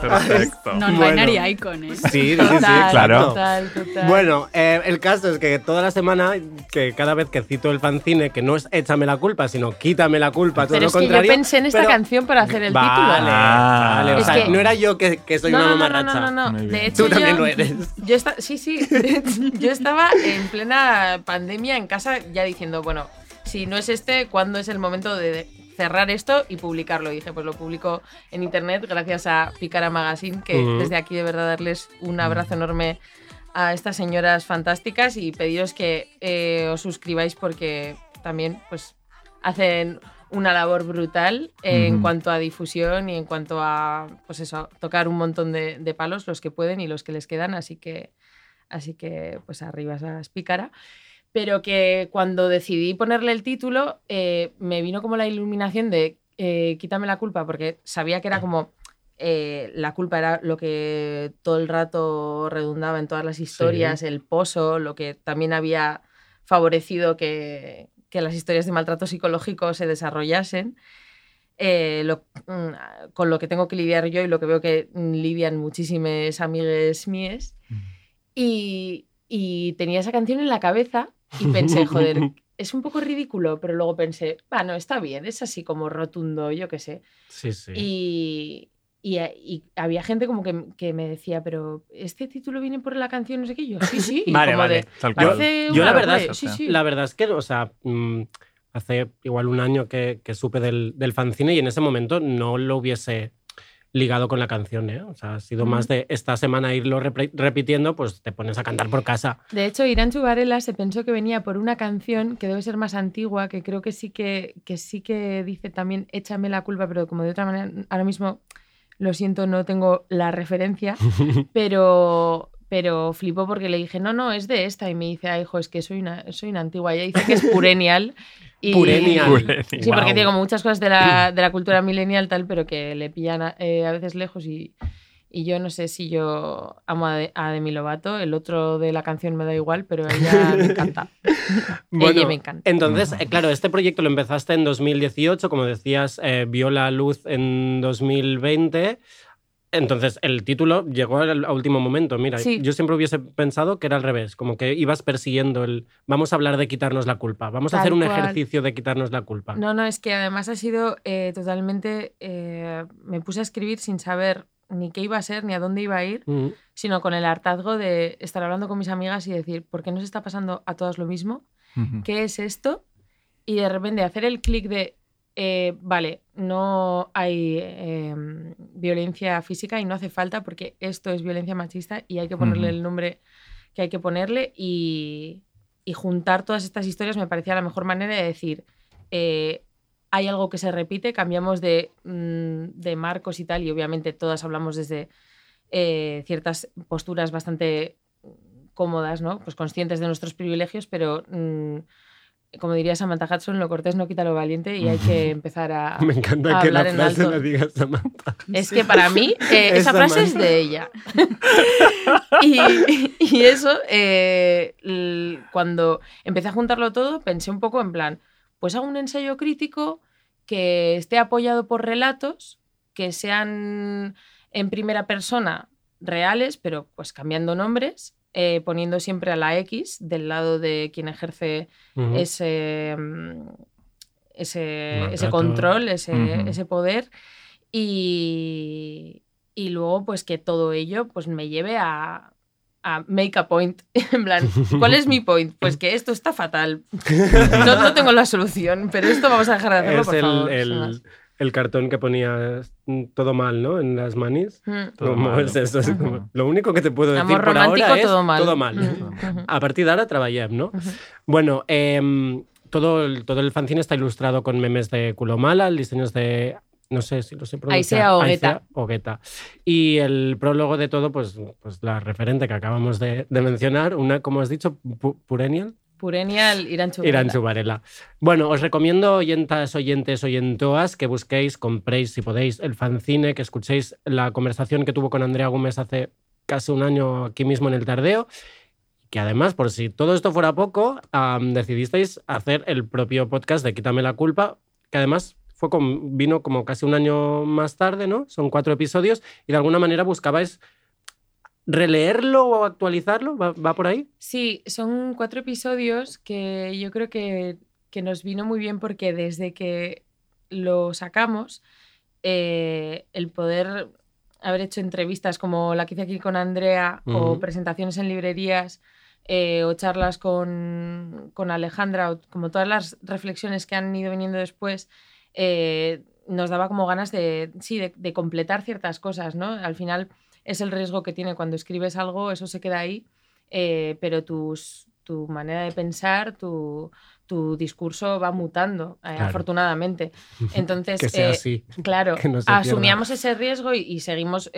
Perfecto. Non-binary Bueno. icon, ¿eh? Sí, sí, sí, Total, claro. Total, total. Bueno, eh, el caso es que toda la semana, que cada vez que cito el fanzine, que no es échame la culpa, sino quítame la culpa, todo Pero lo es que yo contrario. pensé en esta pero- canción para hacer el vale, título. Ah. Vale, o Es sea, que- no era yo que, que soy no, una no, no, mamarracha. no, no, no. Muy bien. De hecho, Tú también yo, lo eres. Yo esta- sí, sí. yo estaba en plena pandemia en casa ya diciendo, bueno, si no es este, ¿cuándo es el momento de cerrar esto y publicarlo? Y dije, pues lo publico en internet gracias a Picara Magazine, que desde aquí de verdad darles un abrazo enorme a estas señoras fantásticas y pediros que eh, os suscribáis porque también pues hacen una labor brutal en cuanto a difusión y en cuanto a pues eso, tocar un montón de, de palos, los que pueden y los que les quedan, así que así que pues arriba esa pícara. Pero que cuando decidí ponerle el título, eh, me vino como la iluminación de eh, quítame la culpa, porque sabía que era como eh, la culpa era lo que todo el rato redundaba en todas las historias, el pozo, lo que también había favorecido que, que las historias de maltrato psicológico se desarrollasen. Lo- mm, con lo que tengo que lidiar yo y lo que veo que mm, lidian muchísimas amigues mías. Y, y tenía esa canción en la cabeza y pensé, joder, es un poco ridículo, pero luego pensé, bueno, está bien, es así como rotundo, yo qué sé. Sí, sí. Y, y, y había gente como que, que me decía, pero ¿este título viene por la canción? No sé qué. Y Yo, sí, sí. Vale, como vale. de, Tal cual. Yo la verdad, sí, sí. la verdad es que, o sea, mm, hace igual un año que, que supe del, del fanzine y en ese momento no lo hubiese ligado con la canción, ¿eh? O sea, ha sido más de esta semana irlo repitiendo, pues te pones a cantar por casa. De hecho, Irán Chubarela se pensó que venía por una canción que debe ser más antigua, que creo que sí que, que sí que dice también Échame la culpa, pero como de otra manera, ahora mismo, lo siento, no tengo la referencia, pero, pero flipó porque le dije, no, no, es de esta. Y me dice, ay, hijo, es que soy una, soy una antigua. Ella dice que es purenial. Y, Purenial. Sí, porque Guau. tiene como muchas cosas de la, de la cultura millennial tal, pero que le pillan a, eh, a veces lejos y, y yo no sé si yo amo a, De- a Demi Lovato, el otro de la canción me da igual, pero ella me encanta. ella me encanta. Entonces, eh, claro, este proyecto lo empezaste en 2018, como decías, eh, vio la luz en 2020. Entonces, el título llegó al a último momento. Mira, Sí. yo siempre hubiese pensado que era al revés, como que ibas persiguiendo el vamos a hablar de quitarnos la culpa, vamos a hacer un cual. ejercicio de quitarnos la culpa. No, no, es que además ha sido eh, totalmente... eh, me puse a escribir sin saber ni qué iba a ser, ni a dónde iba a ir, Mm, sino con el hartazgo de estar hablando con mis amigas y decir, ¿por qué nos está pasando a todas lo mismo? ¿qué es esto? Y de repente hacer el clic de, eh, vale, no hay eh, violencia física y no hace falta porque esto es violencia machista y hay que ponerle el nombre que hay que ponerle y, y juntar todas estas historias me parecía la mejor manera de decir, eh, hay algo que se repite, cambiamos de, mm, de marcos y tal y obviamente todas hablamos desde eh, ciertas posturas bastante cómodas, ¿no? Pues conscientes de nuestros privilegios, pero mm, como diría Samantha Hudson, lo cortés no quita lo valiente y hay que empezar a, Me encanta a que la hablar en frase la diga Samantha. Es que para mí eh, Es esa frase es de ella. y, y eso, eh, cuando empecé a juntarlo todo, pensé un poco en plan, pues hago un ensayo crítico que esté apoyado por relatos que sean en primera persona reales, pero pues cambiando nombres, eh, poniendo siempre a la X del lado de quien ejerce ese, mm, ese, ese Maltrato. control, ese, ese poder. Y, y luego, pues que todo ello pues, me lleve a, a make a point. en plan, ¿cuál es mi point? Pues que esto está fatal. No, no tengo la solución, pero esto vamos a dejar de hacerlo, es por el, favor. el-. El cartón que ponía mm, todo mal, ¿no? En las manis. Mm. Todo mal. es eso, es como- Ujú. lo único que te puedo decir Amor por ahora es todo mal. todo mal. A partir de ahora trabajé, ¿no? Bueno, em, todo, el, todo el fanzine está ilustrado con memes de culo mala, el diseño es de. No sé si lo sé pronunciar. Aisea Ogueta. Aisea Ogueta. Y el prólogo de todo, pues, pues la referente que acabamos de, de mencionar, una, como has dicho, Pu- Purenial. Purenial Iranchu. Iranchu Varela. Bueno, os recomiendo, oyentas, oyentes, oyentoas, que busquéis, compréis, si podéis, el fanzine, que escuchéis la conversación que tuvo con Andrea Gómez hace casi un año aquí mismo en el Tardeo. Que además, por si todo esto fuera poco, decidisteis hacer el propio podcast de Quítame la culpa, que además fue con- vino como casi un año más tarde, ¿no? Son cuatro episodios y de alguna manera buscabais releerlo o actualizarlo. ¿Va, va por ahí? Sí, son cuatro episodios que yo creo que, que nos vino muy bien porque desde que lo sacamos, eh, el poder haber hecho entrevistas como la que hice aquí con Andrea o presentaciones en librerías eh, o charlas con, con Alejandra, o como todas las reflexiones que han ido viniendo después, eh, nos daba como ganas de, sí, de, de completar ciertas cosas, ¿no? Al final es el riesgo que tiene cuando escribes algo, eso se queda ahí, eh, pero tus, tu manera de pensar, tu, tu discurso va mutando, eh, Claro. afortunadamente. Entonces, que sea eh, así. Claro, que no se pierda. asumíamos ese riesgo y, y seguimos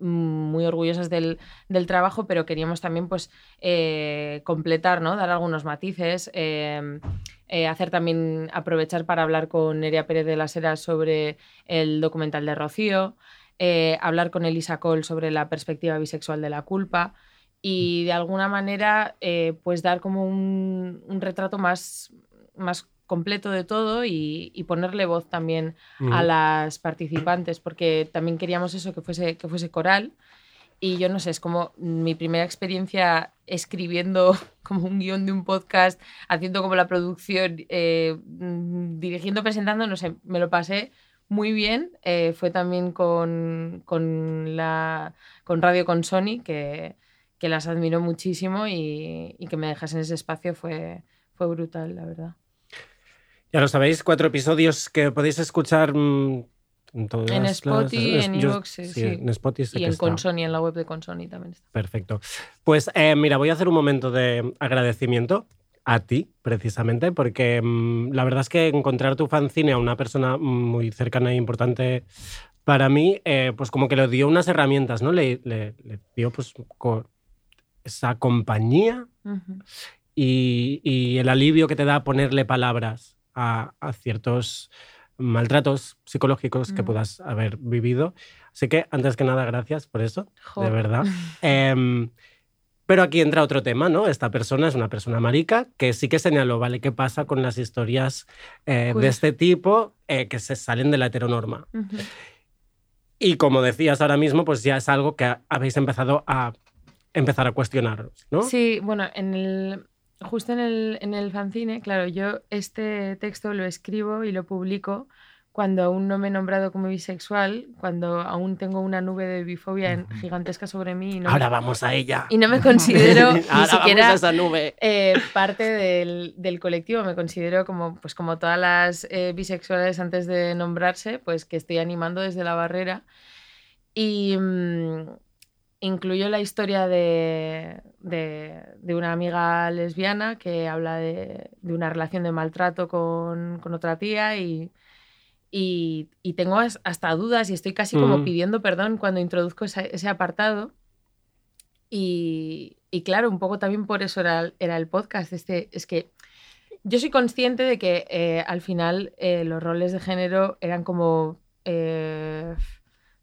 muy orgullosas del, del trabajo, pero queríamos también pues, eh, completar, ¿no? dar algunos matices, eh, eh, hacer también, aprovechar para hablar con Nerea Pérez de las Heras sobre el documental de Rocío, eh, hablar con Elisa Cole sobre la perspectiva bisexual de la culpa y de alguna manera eh, pues dar como un, un retrato más, más completo de todo y, y ponerle voz también a las participantes, porque también queríamos eso, que fuese, que fuese coral. Y yo no sé, es como mi primera experiencia escribiendo como un guion de un podcast, haciendo como la producción, eh, mm, dirigiendo, presentando, no sé, me lo pasé muy bien. Eh, fue también con, con, la, con Radio con Sony, que, que las admiro muchísimo y, y que me dejasen ese espacio fue, fue brutal, la verdad. Ya lo sabéis, cuatro episodios que podéis escuchar mm, en todas En Spotify, en yo- iVoox, sí, sí. En Spotify Y en está. Consony, en la web de Consony también está. Perfecto. Pues eh, mira, voy a hacer un momento de agradecimiento a ti, precisamente, porque mm, la verdad es que encontrar tu fanzine a una persona muy cercana e importante para mí, eh, pues como que le dio unas herramientas, ¿no? Le, le- le dio pues esa compañía y, y el alivio que te da ponerle palabras a, a ciertos maltratos psicológicos que puedas haber vivido. Así que, antes que nada, gracias por eso, de verdad. Em, pero aquí entra otro tema, ¿no? Esta persona es una persona marica que sí que señaló, ¿vale? ¿Qué pasa con las historias eh, de Queer. este tipo eh, que se salen de la heteronorma? Y como decías ahora mismo, pues ya es algo que habéis empezado a empezar a cuestionar, ¿no? Sí, bueno, en el, justo en el, en el fanzine, claro, yo este texto lo escribo y lo publico cuando aún no me he nombrado como bisexual, cuando aún tengo una nube de bifobia gigantesca sobre mí y no, Ahora vamos a ella. y no me considero ni Ahora siquiera esa nube. eh, parte del, del colectivo. Me considero como, pues como todas las eh, bisexuales antes de nombrarse, pues que estoy animando desde la barrera. Y mm, incluyo la historia de, de- de una amiga lesbiana que habla de, de una relación de maltrato con, con otra tía y, y, y tengo as- hasta dudas y estoy casi como pidiendo perdón cuando introduzco esa- ese apartado. Y, y claro, un poco también por eso era, era el podcast. Este, es que yo soy consciente de que eh, al final eh, los roles de género eran como eh,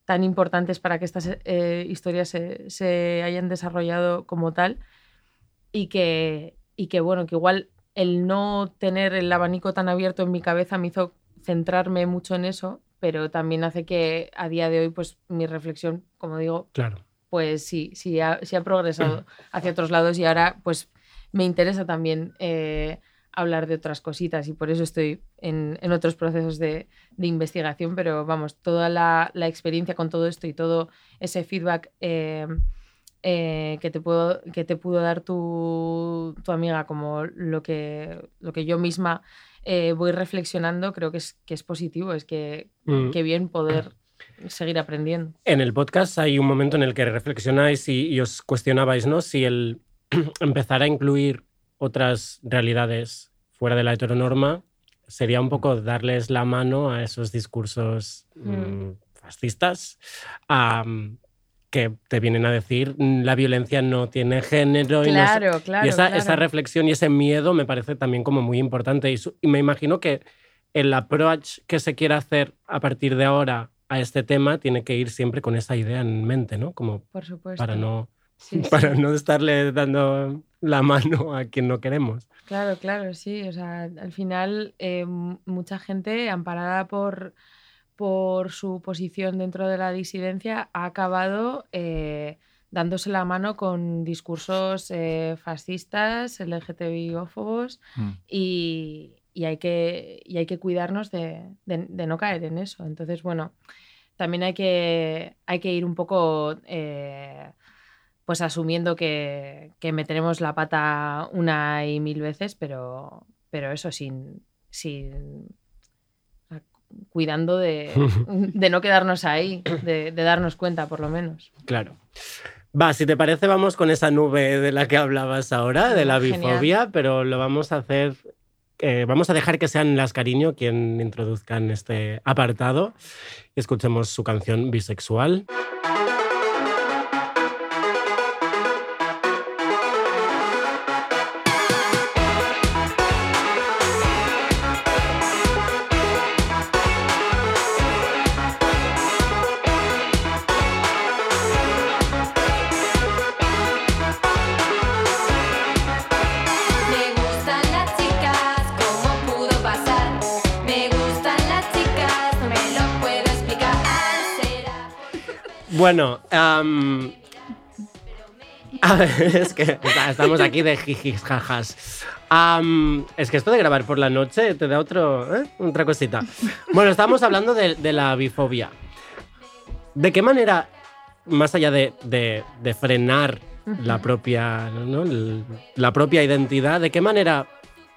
tan importantes para que estas historias se, se hayan desarrollado como tal y que, y que, bueno, que igual el no tener el abanico tan abierto en mi cabeza me hizo centrarme mucho en eso, pero también hace que a día de hoy, pues mi reflexión, como digo, Claro. pues sí, sí ha, sí ha progresado hacia otros lados y ahora pues me interesa también eh, hablar de otras cositas y por eso estoy en, en otros procesos de, de investigación, pero vamos, toda la, la experiencia con todo esto y todo ese feedback eh, eh, que, te puedo, que te pudo dar tu, tu amiga, como lo que, lo que yo misma eh, voy reflexionando, creo que es, que es positivo, es que, Mm. que bien poder seguir aprendiendo. En el podcast hay un momento en el que reflexionáis y, y os cuestionabais, ¿no? Si el empezar a incluir otras realidades fuera de la heteronorma sería un poco darles la mano a esos discursos Mm. mm, fascistas que te vienen a decir "Mm, la violencia no tiene género y no sé- Claro, claro. y esa, claro. esa reflexión y ese miedo me parece también como muy importante. Y, su- y me imagino que el approach que se quiera hacer a partir de ahora a este tema tiene que ir siempre con esa idea en mente, ¿no? Como Por supuesto. para no, Sí, sí. para no estarle dando la mano a quien no queremos. Claro, claro, sí. O sea, al final eh, mucha gente amparada por, por su posición dentro de la disidencia ha acabado eh, dándose la mano con discursos eh, fascistas, LGTBI-ófobos Mm. y, y hay que, y hay que cuidarnos de, de- de no caer en eso. Entonces, bueno, también hay que, hay que ir un poco eh, pues asumiendo que, que meteremos la pata una y mil veces, pero, pero eso sin, sin cuidando de, de no quedarnos ahí, de, de darnos cuenta por lo menos. Claro. Va, si te parece, vamos con esa nube de la que hablabas ahora, de la Genial. bifobia, pero lo vamos a hacer. eh, vamos a dejar que sean las cariño quien introduzcan este apartado y escuchemos su canción bisexual. Bueno, a ver, es que estamos aquí de jijis, jajas. Es que esto de grabar por la noche te da otro, ¿eh? otra cosita. Bueno, estamos hablando de, de la bifobia. ¿De qué manera, más allá de, de- de frenar la propia, la propia identidad, de qué manera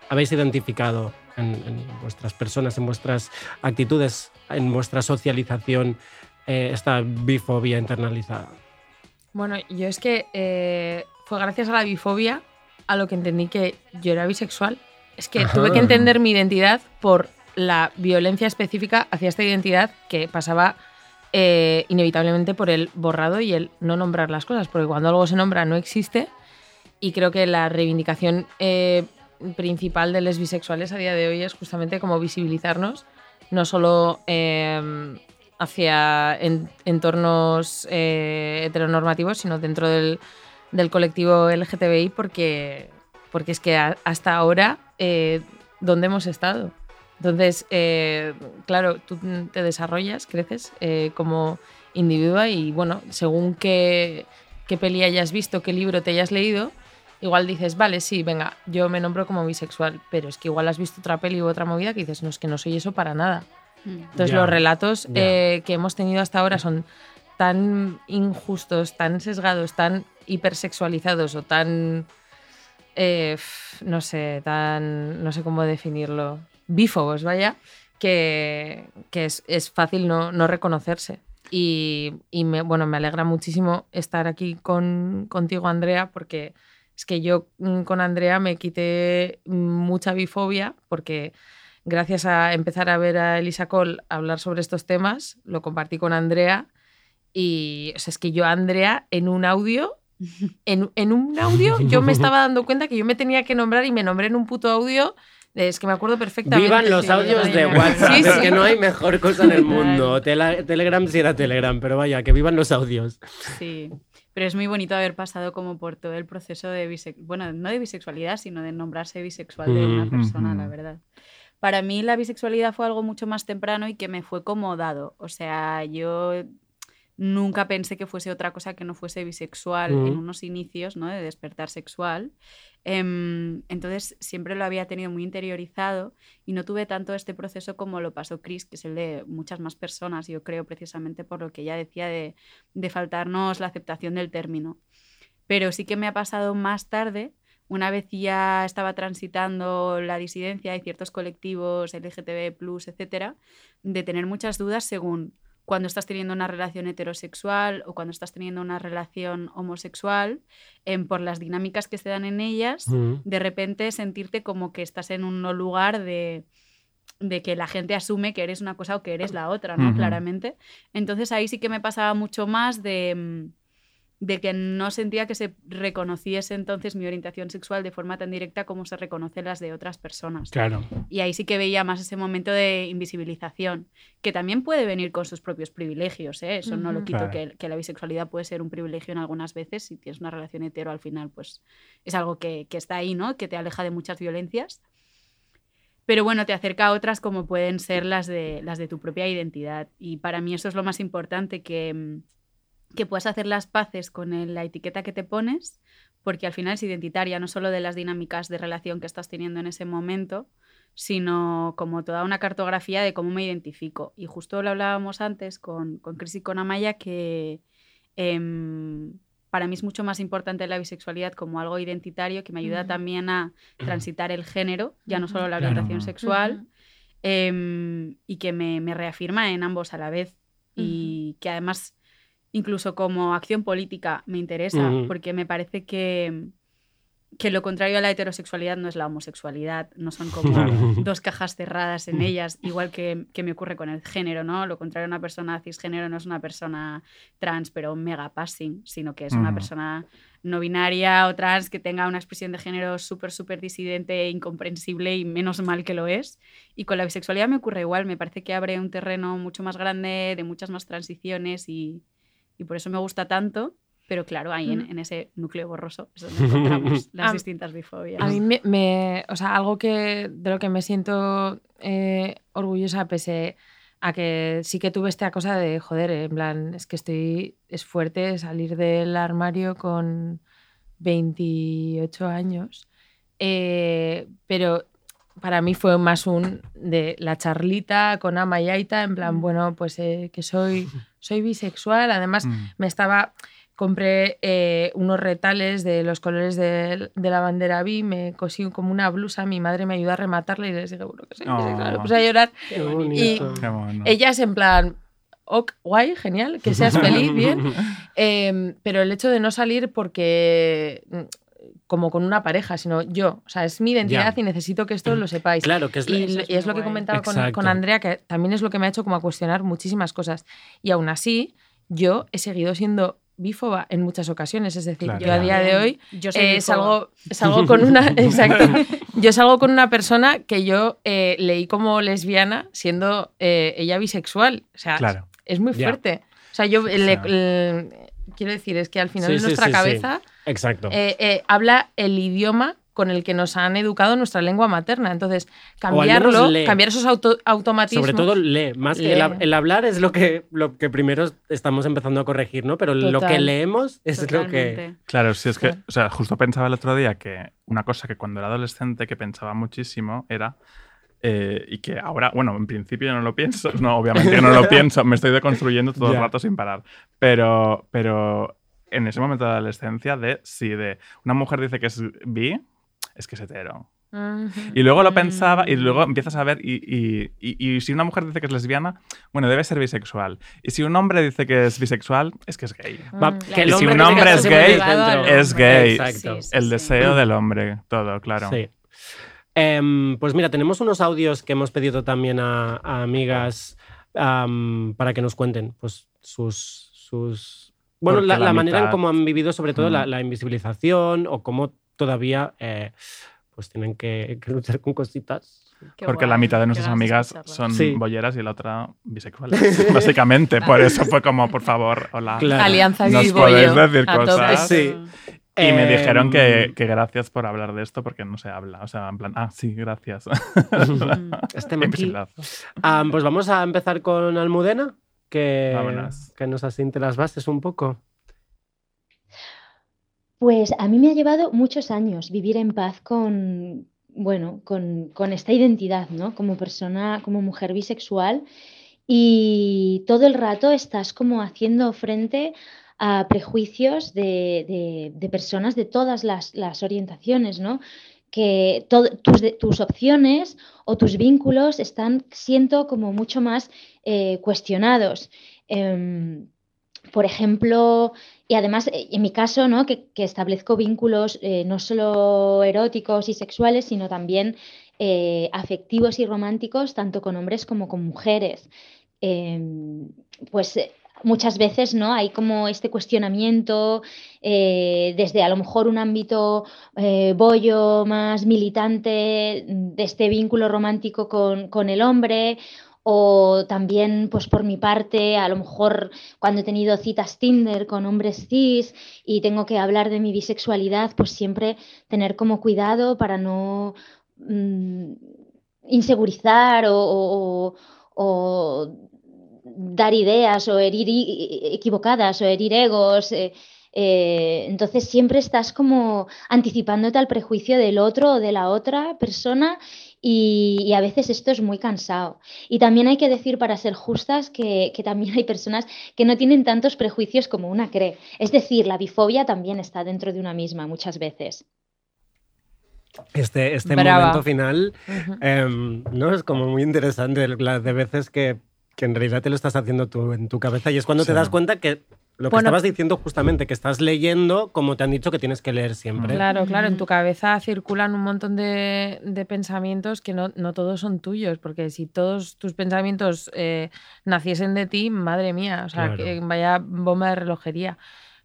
habéis identificado en, en vuestras personas, en vuestras actitudes, en vuestra socialización, eh, esta bifobia internalizada? Bueno, yo es que eh, fue gracias a la bifobia a lo que entendí que yo era bisexual. Es que tuve que entender mi identidad por la violencia específica hacia esta identidad que pasaba eh, inevitablemente por el borrado y el no nombrar las cosas, porque cuando algo se nombra no existe y creo que la reivindicación eh, principal de los bisexuales a día de hoy es justamente como visibilizarnos, no solo eh, hacia en- entornos eh, heteronormativos, sino dentro del, del colectivo LGTBI, porque, porque es que hasta ahora, eh, ¿dónde hemos estado? Entonces, eh, claro, tú te desarrollas, creces eh, como individuo y, bueno, según qué, qué peli hayas visto, qué libro te hayas leído, igual dices, vale, sí, venga, yo me nombro como bisexual, pero es que igual has visto otra peli u otra movida que dices, no, es que no soy eso para nada. Entonces los relatos eh, que hemos tenido hasta ahora son tan injustos, tan sesgados, tan hipersexualizados o tan, eh, no sé, tan, no sé cómo definirlo, bífobos, vaya, que, que es, es fácil no, no reconocerse. Y, y me, bueno, me alegra muchísimo estar aquí con, contigo, Andrea, porque es que yo mm, con Andrea me quité mucha bifobia, porque gracias a empezar a ver a Elisa Cole hablar sobre estos temas, lo compartí con Andrea y o sea, es que yo Andrea en un audio en, en un audio yo me estaba dando cuenta que yo me tenía que nombrar y me nombré en un puto audio. Es que me acuerdo perfectamente. Vivan los Sí, audios de WhatsApp, sí, es sí. que no hay mejor cosa en el mundo. Tela- Telegram sí era Telegram, pero vaya, que vivan los audios. Sí, pero es muy bonito haber pasado como por todo el proceso de bisexualidad, bueno, no de bisexualidad, sino de nombrarse bisexual de una Mm, persona, la ujú. verdad. Para mí la bisexualidad fue algo mucho más temprano y que me fue como dado. O sea, yo nunca pensé que fuese otra cosa que no fuese bisexual en unos inicios, ¿no? De despertar sexual. Em, entonces siempre lo había tenido muy interiorizado y no tuve tanto este proceso como lo pasó Chris, que es el de muchas más personas, yo creo, precisamente por lo que ella decía de, de faltarnos la aceptación del término. Pero sí que me ha pasado más tarde, una vez ya estaba transitando la disidencia y ciertos colectivos LGTB, etcétera, de tener muchas dudas según cuando estás teniendo una relación heterosexual o cuando estás teniendo una relación homosexual, em, por las dinámicas que se dan en ellas, Mm. de repente sentirte como que estás en un lugar de, de que la gente asume que eres una cosa o que eres la otra, ¿no? Claramente. Entonces ahí sí que me pasaba mucho más de, mm, de que no sentía que se reconociese entonces mi orientación sexual de forma tan directa como se reconoce las de otras personas. Claro. Y ahí sí que veía más ese momento de invisibilización, que también puede venir con sus propios privilegios, ¿eh? eso no lo quito, Claro. que, que la bisexualidad puede ser un privilegio en algunas veces, si tienes una relación hetero al final, pues es algo que, que está ahí, ¿no? que te aleja de muchas violencias. Pero bueno, te acerca a otras como pueden ser las de, las de tu propia identidad. Y para mí eso es lo más importante, que, mm, que puedas hacer las paces con el- la etiqueta que te pones, porque al final es identitaria, no solo de las dinámicas de relación que estás teniendo en ese momento, sino como toda una cartografía de cómo me identifico. Y justo lo hablábamos antes con, con Chris y con Amaya, que em, para mí es mucho más importante la bisexualidad como algo identitario que me ayuda también a transitar el género, ya no solo la orientación sexual, em, y que me, me reafirma en ambos a la vez. Y que además, incluso como acción política, me interesa, porque me parece que, que lo contrario a la heterosexualidad no es la homosexualidad, no son como dos cajas cerradas en ellas, igual que, que me ocurre con el género, ¿no? Lo contrario a una persona cisgénero no es una persona trans, pero mega passing, sino que es una persona no binaria o trans que tenga una expresión de género súper, súper disidente e incomprensible y menos mal que lo es. Y con la bisexualidad me ocurre igual, me parece que abre un terreno mucho más grande, de muchas más transiciones y, y por eso me gusta tanto. Pero claro, ahí en, Mm. en ese núcleo borroso es donde encontramos las A- distintas bifobias. A mí me, me- o sea, algo que de lo que me siento eh, orgullosa pese a que sí que tuve esta cosa de joder, en plan, es que estoy es fuerte salir del armario con 28 años, eh, pero para mí fue más un de la charlita con Ama y Aita, en plan, bueno, pues eh, que soy soy bisexual, además Mm. me estaba compré eh, unos retales de los colores de, de la bandera bi, me cosí como una blusa, mi madre me ayudó a rematarla y les dije, bueno, que soy bisexual, me Oh. puse a llorar. Qué bonito. Qué bueno. Ellas en plan, ok, guay, genial, que seas feliz, bien. Em, pero el hecho de no salir porque como con una pareja, sino yo, o sea, es mi identidad Ya. y necesito que esto lo sepáis. Claro, que es Y, Eso es y es lo que comentaba con, con Andrea, que también es lo que me ha hecho como a cuestionar muchísimas cosas. Y aún así, yo he seguido siendo bífoba en muchas ocasiones. Es decir, Claro. yo a día de hoy Yo eh, salgo, salgo con una. Exacto. Yo salgo con una persona que yo eh, leí como lesbiana siendo eh, ella bisexual. O sea, Claro. es muy Ya. fuerte. O sea, yo le- sea. le- quiero decir, es que al final Sí, en sí, nuestra sí, sí. cabeza Exacto. eh, eh, habla el idioma con el que nos han educado nuestra lengua materna. Entonces, cambiarlo, cambiar esos auto- automatismos. Sobre todo lee, más que el, hablar es lo que, lo que primero estamos empezando a corregir, ¿no? Pero lo que leemos es lo que... Claro, sí, es que, o sea, justo pensaba el otro día que una cosa que cuando era adolescente que pensaba muchísimo era, eh, y que ahora, bueno, en principio yo no lo pienso, no, obviamente que no lo pienso, me estoy deconstruyendo todo Ya. el rato sin parar, pero, pero en ese momento de adolescencia de, sí, de, una mujer dice que es bi, es que es hetero. Y luego lo pensaba Mm. y luego empiezas a ver y, y- y- y si una mujer dice que es lesbiana, bueno, debe ser bisexual. Y si un hombre dice que es bisexual, es que es gay. Mm. que Y si un hombre es gay, dentro. al es gay. Exacto. Sí, sí, El sí. deseo del hombre, todo, claro. Sí. Em, pues mira, tenemos unos audios que hemos pedido también a, a amigas am, para que nos cuenten pues, sus, sus Bueno, Porque la, la la manera en cómo han vivido, sobre todo, Mm. la, la invisibilización o cómo todavía eh, pues tienen que, que luchar con cositas. Qué Porque guay, la mitad de nuestras amigas son Sí. bolleras y la otra bisexuales, básicamente. Por eso fue como, por favor, hola. Claro. Alianza Nos podéis decir a cosas. Sí. Y me Em, dijeron que, que gracias por hablar de esto porque no se habla. O sea, en plan, ah, sí, gracias. Este aquí. Invisibilazo. Ah, pues vamos a empezar con Almudena, que, Vámonos. que nos asiente las bases un poco. Pues a mí me ha llevado muchos años vivir en paz con, bueno, con, con esta identidad, ¿no? Como persona, como mujer bisexual. Y todo el rato estás como haciendo frente a prejuicios de, de- personas de todas las, las orientaciones, ¿no? Que tus, tus opciones o tus vínculos están, siento, como mucho más eh, cuestionados. Em, por ejemplo, y además, eh, en mi caso, ¿no? que, establezco vínculos eh, no solo eróticos y sexuales, sino también afectivos y románticos, tanto con hombres como con mujeres. Em, pues muchas veces ¿no? hay como este cuestionamiento eh, desde a lo mejor un ámbito eh, bollo más militante de este vínculo romántico con, con el hombre. O también, pues por mi parte, a lo mejor cuando he tenido citas Tinder con hombres cis y tengo que hablar de mi bisexualidad, pues siempre tener como cuidado para no mm, insegurizar o dar ideas o herir equivocadas o herir egos. eh, eh, entonces siempre estás como anticipándote al prejuicio del otro o de la otra persona y, y a veces esto es muy cansado. Y también hay que decir, para ser justas, que, que también hay personas que no tienen tantos prejuicios como una cree. Es decir, la bifobia también está dentro de una misma muchas veces. Este, este momento final em, ¿no? es como muy interesante la de veces que, que en realidad te lo estás haciendo tú en tu cabeza y es cuando te Sí. das cuenta que lo que Bueno. estabas diciendo justamente, que estás leyendo como te han dicho que tienes que leer siempre. Claro, claro, en tu cabeza circulan un montón de, de pensamientos que no, no todos son tuyos, porque si todos tus pensamientos eh, naciesen de ti, madre mía, o sea, Claro. que vaya bomba de relojería.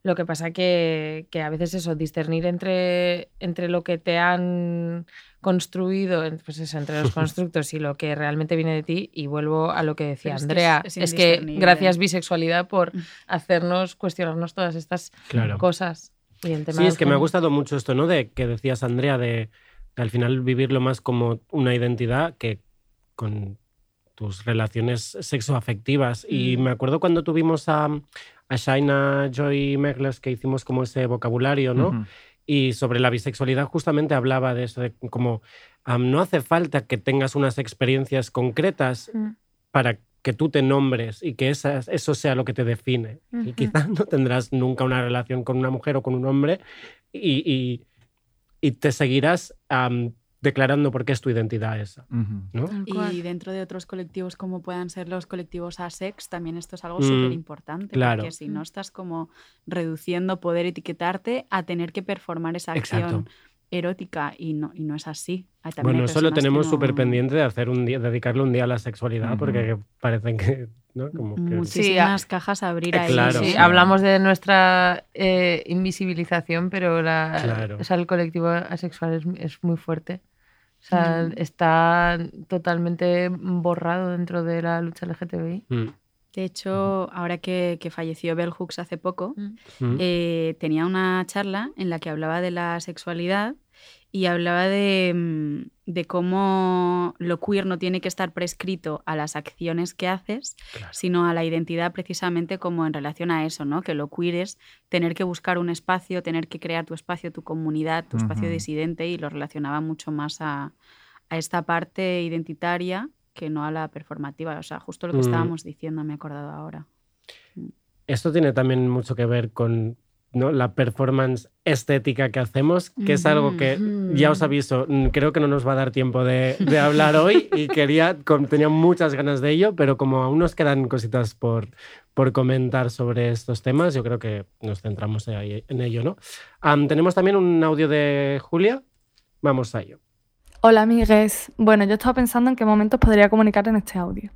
Lo que pasa que, que a veces eso, discernir entre, entre lo que te han construido, pues eso, entre los constructos y lo que realmente viene de ti, y vuelvo a lo que decía Pero es que Andrea, es- es, es que gracias bisexualidad por hacernos cuestionarnos todas estas Claro. cosas. Y el tema Sí, es que me ha gustado mucho esto, ¿no? De que decías, Andrea, de, de al final vivirlo más como una identidad que con tus relaciones sexoafectivas. Y Mm. me acuerdo cuando tuvimos a, a Shaina Joy Megles que hicimos como ese vocabulario, ¿no? Y sobre la bisexualidad justamente hablaba de eso, de como no hace falta que tengas unas experiencias concretas Mm. para que tú te nombres y que esas- eso sea lo que te define. Y quizás no tendrás nunca una relación con una mujer o con un hombre y, y- y te seguirás am, declarando por qué es tu identidad esa. Y dentro de otros colectivos como puedan ser los colectivos ASEX, también esto es algo Mm, súper importante. claro. Porque si no estás como reduciendo poder etiquetarte a tener que performar esa acción Exacto. erótica y no, y no es así. También Bueno, eso lo tenemos no- súper pendiente de hacer un día, dedicarle un día a la sexualidad, porque parecen que, ¿no? Como que- Muchísimas cajas a abrir Eh, ahí. claro. Sí, Sí. hablamos de nuestra eh, invisibilización, pero la, Claro. o sea, el colectivo asexual es, es muy fuerte. O sea, Mm. está totalmente borrado dentro de la lucha LGTBI. Mm, De hecho, ahora que, que falleció Bell Hooks hace poco, mm. eh, tenía una charla en la que hablaba de la sexualidad y hablaba de, mm, de cómo lo queer no tiene que estar prescrito a las acciones que haces, Claro. sino a la identidad precisamente como en relación a eso, ¿no? Que lo queer es tener que buscar un espacio, tener que crear tu espacio, tu comunidad, tu espacio disidente y lo relacionaba mucho más a, a esta parte identitaria que no a la performativa. O sea, justo lo que Mm. estábamos diciendo, me he acordado ahora. Esto tiene también mucho que ver con ¿no? la performance estética que hacemos, que es algo que ya os aviso, mm, creo que no nos va a dar tiempo de, de hablar hoy y quería, con- tenía muchas ganas de ello, pero como aún nos quedan cositas por, por comentar sobre estos temas, yo creo que nos centramos ahí- en ello, ¿no? Tenemos también un audio de Julia, vamos a ello. Hola amigues. Bueno, yo estaba pensando en qué momentos podría comunicar en este audio.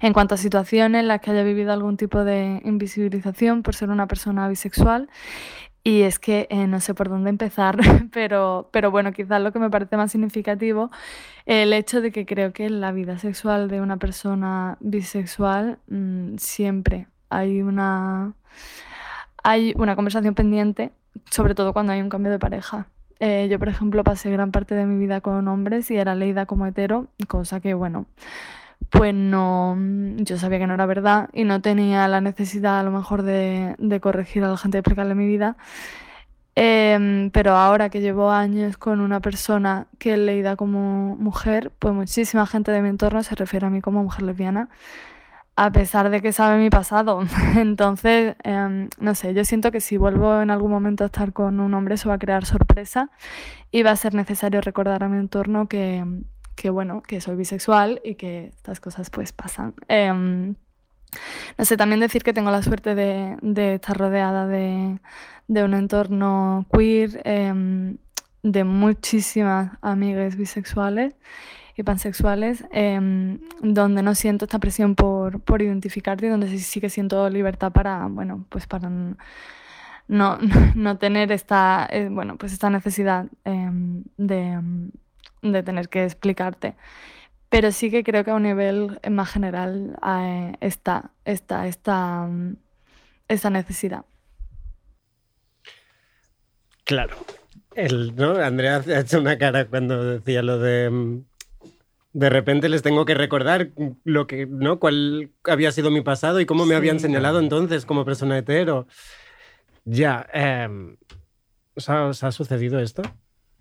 En cuanto a situaciones en las que haya vivido algún tipo de invisibilización por ser una persona bisexual. Y es que eh, no sé por dónde empezar, pero, pero bueno, quizás lo que me parece más significativo, el hecho de que creo que en la vida sexual de una persona bisexual mm, siempre hay una, hay una conversación pendiente, sobre todo cuando hay un cambio de pareja. Eh, yo, por ejemplo, pasé gran parte de mi vida con hombres y era leída como hetero, cosa que, bueno, pues no, yo sabía que no era verdad y no tenía la necesidad a lo mejor de, de corregir a la gente, de explicarle mi vida. Em, pero ahora que llevo años con una persona que es leída como mujer, pues muchísima gente de mi entorno se refiere a mí como mujer lesbiana, a pesar de que sabe mi pasado. Entonces, em, no sé, yo siento que si vuelvo en algún momento a estar con un hombre, eso va a crear sorpresa y va a ser necesario recordar a mi entorno que, que bueno, que soy bisexual y que estas cosas pues pasan. Em, no sé, también decir que tengo la suerte de, estar rodeada de, de, un entorno queer, em, de muchísimas amigas bisexuales y pansexuales, em, donde no siento esta presión por, por identificarte y donde sí, sí, que siento libertad para, bueno, pues para no, no tener esta, eh, bueno, pues esta necesidad de de tener que explicarte. Pero sí que creo que a un nivel más general eh, está, está esta, esta necesidad. Claro. El, ¿no? Andrea ha hecho una cara cuando decía lo de de repente les tengo que recordar lo que, ¿no? cuál había sido mi pasado y cómo me habían señalado entonces como persona hetero. Ya, eh, ¿os, ha, ¿os, ha, sucedido esto?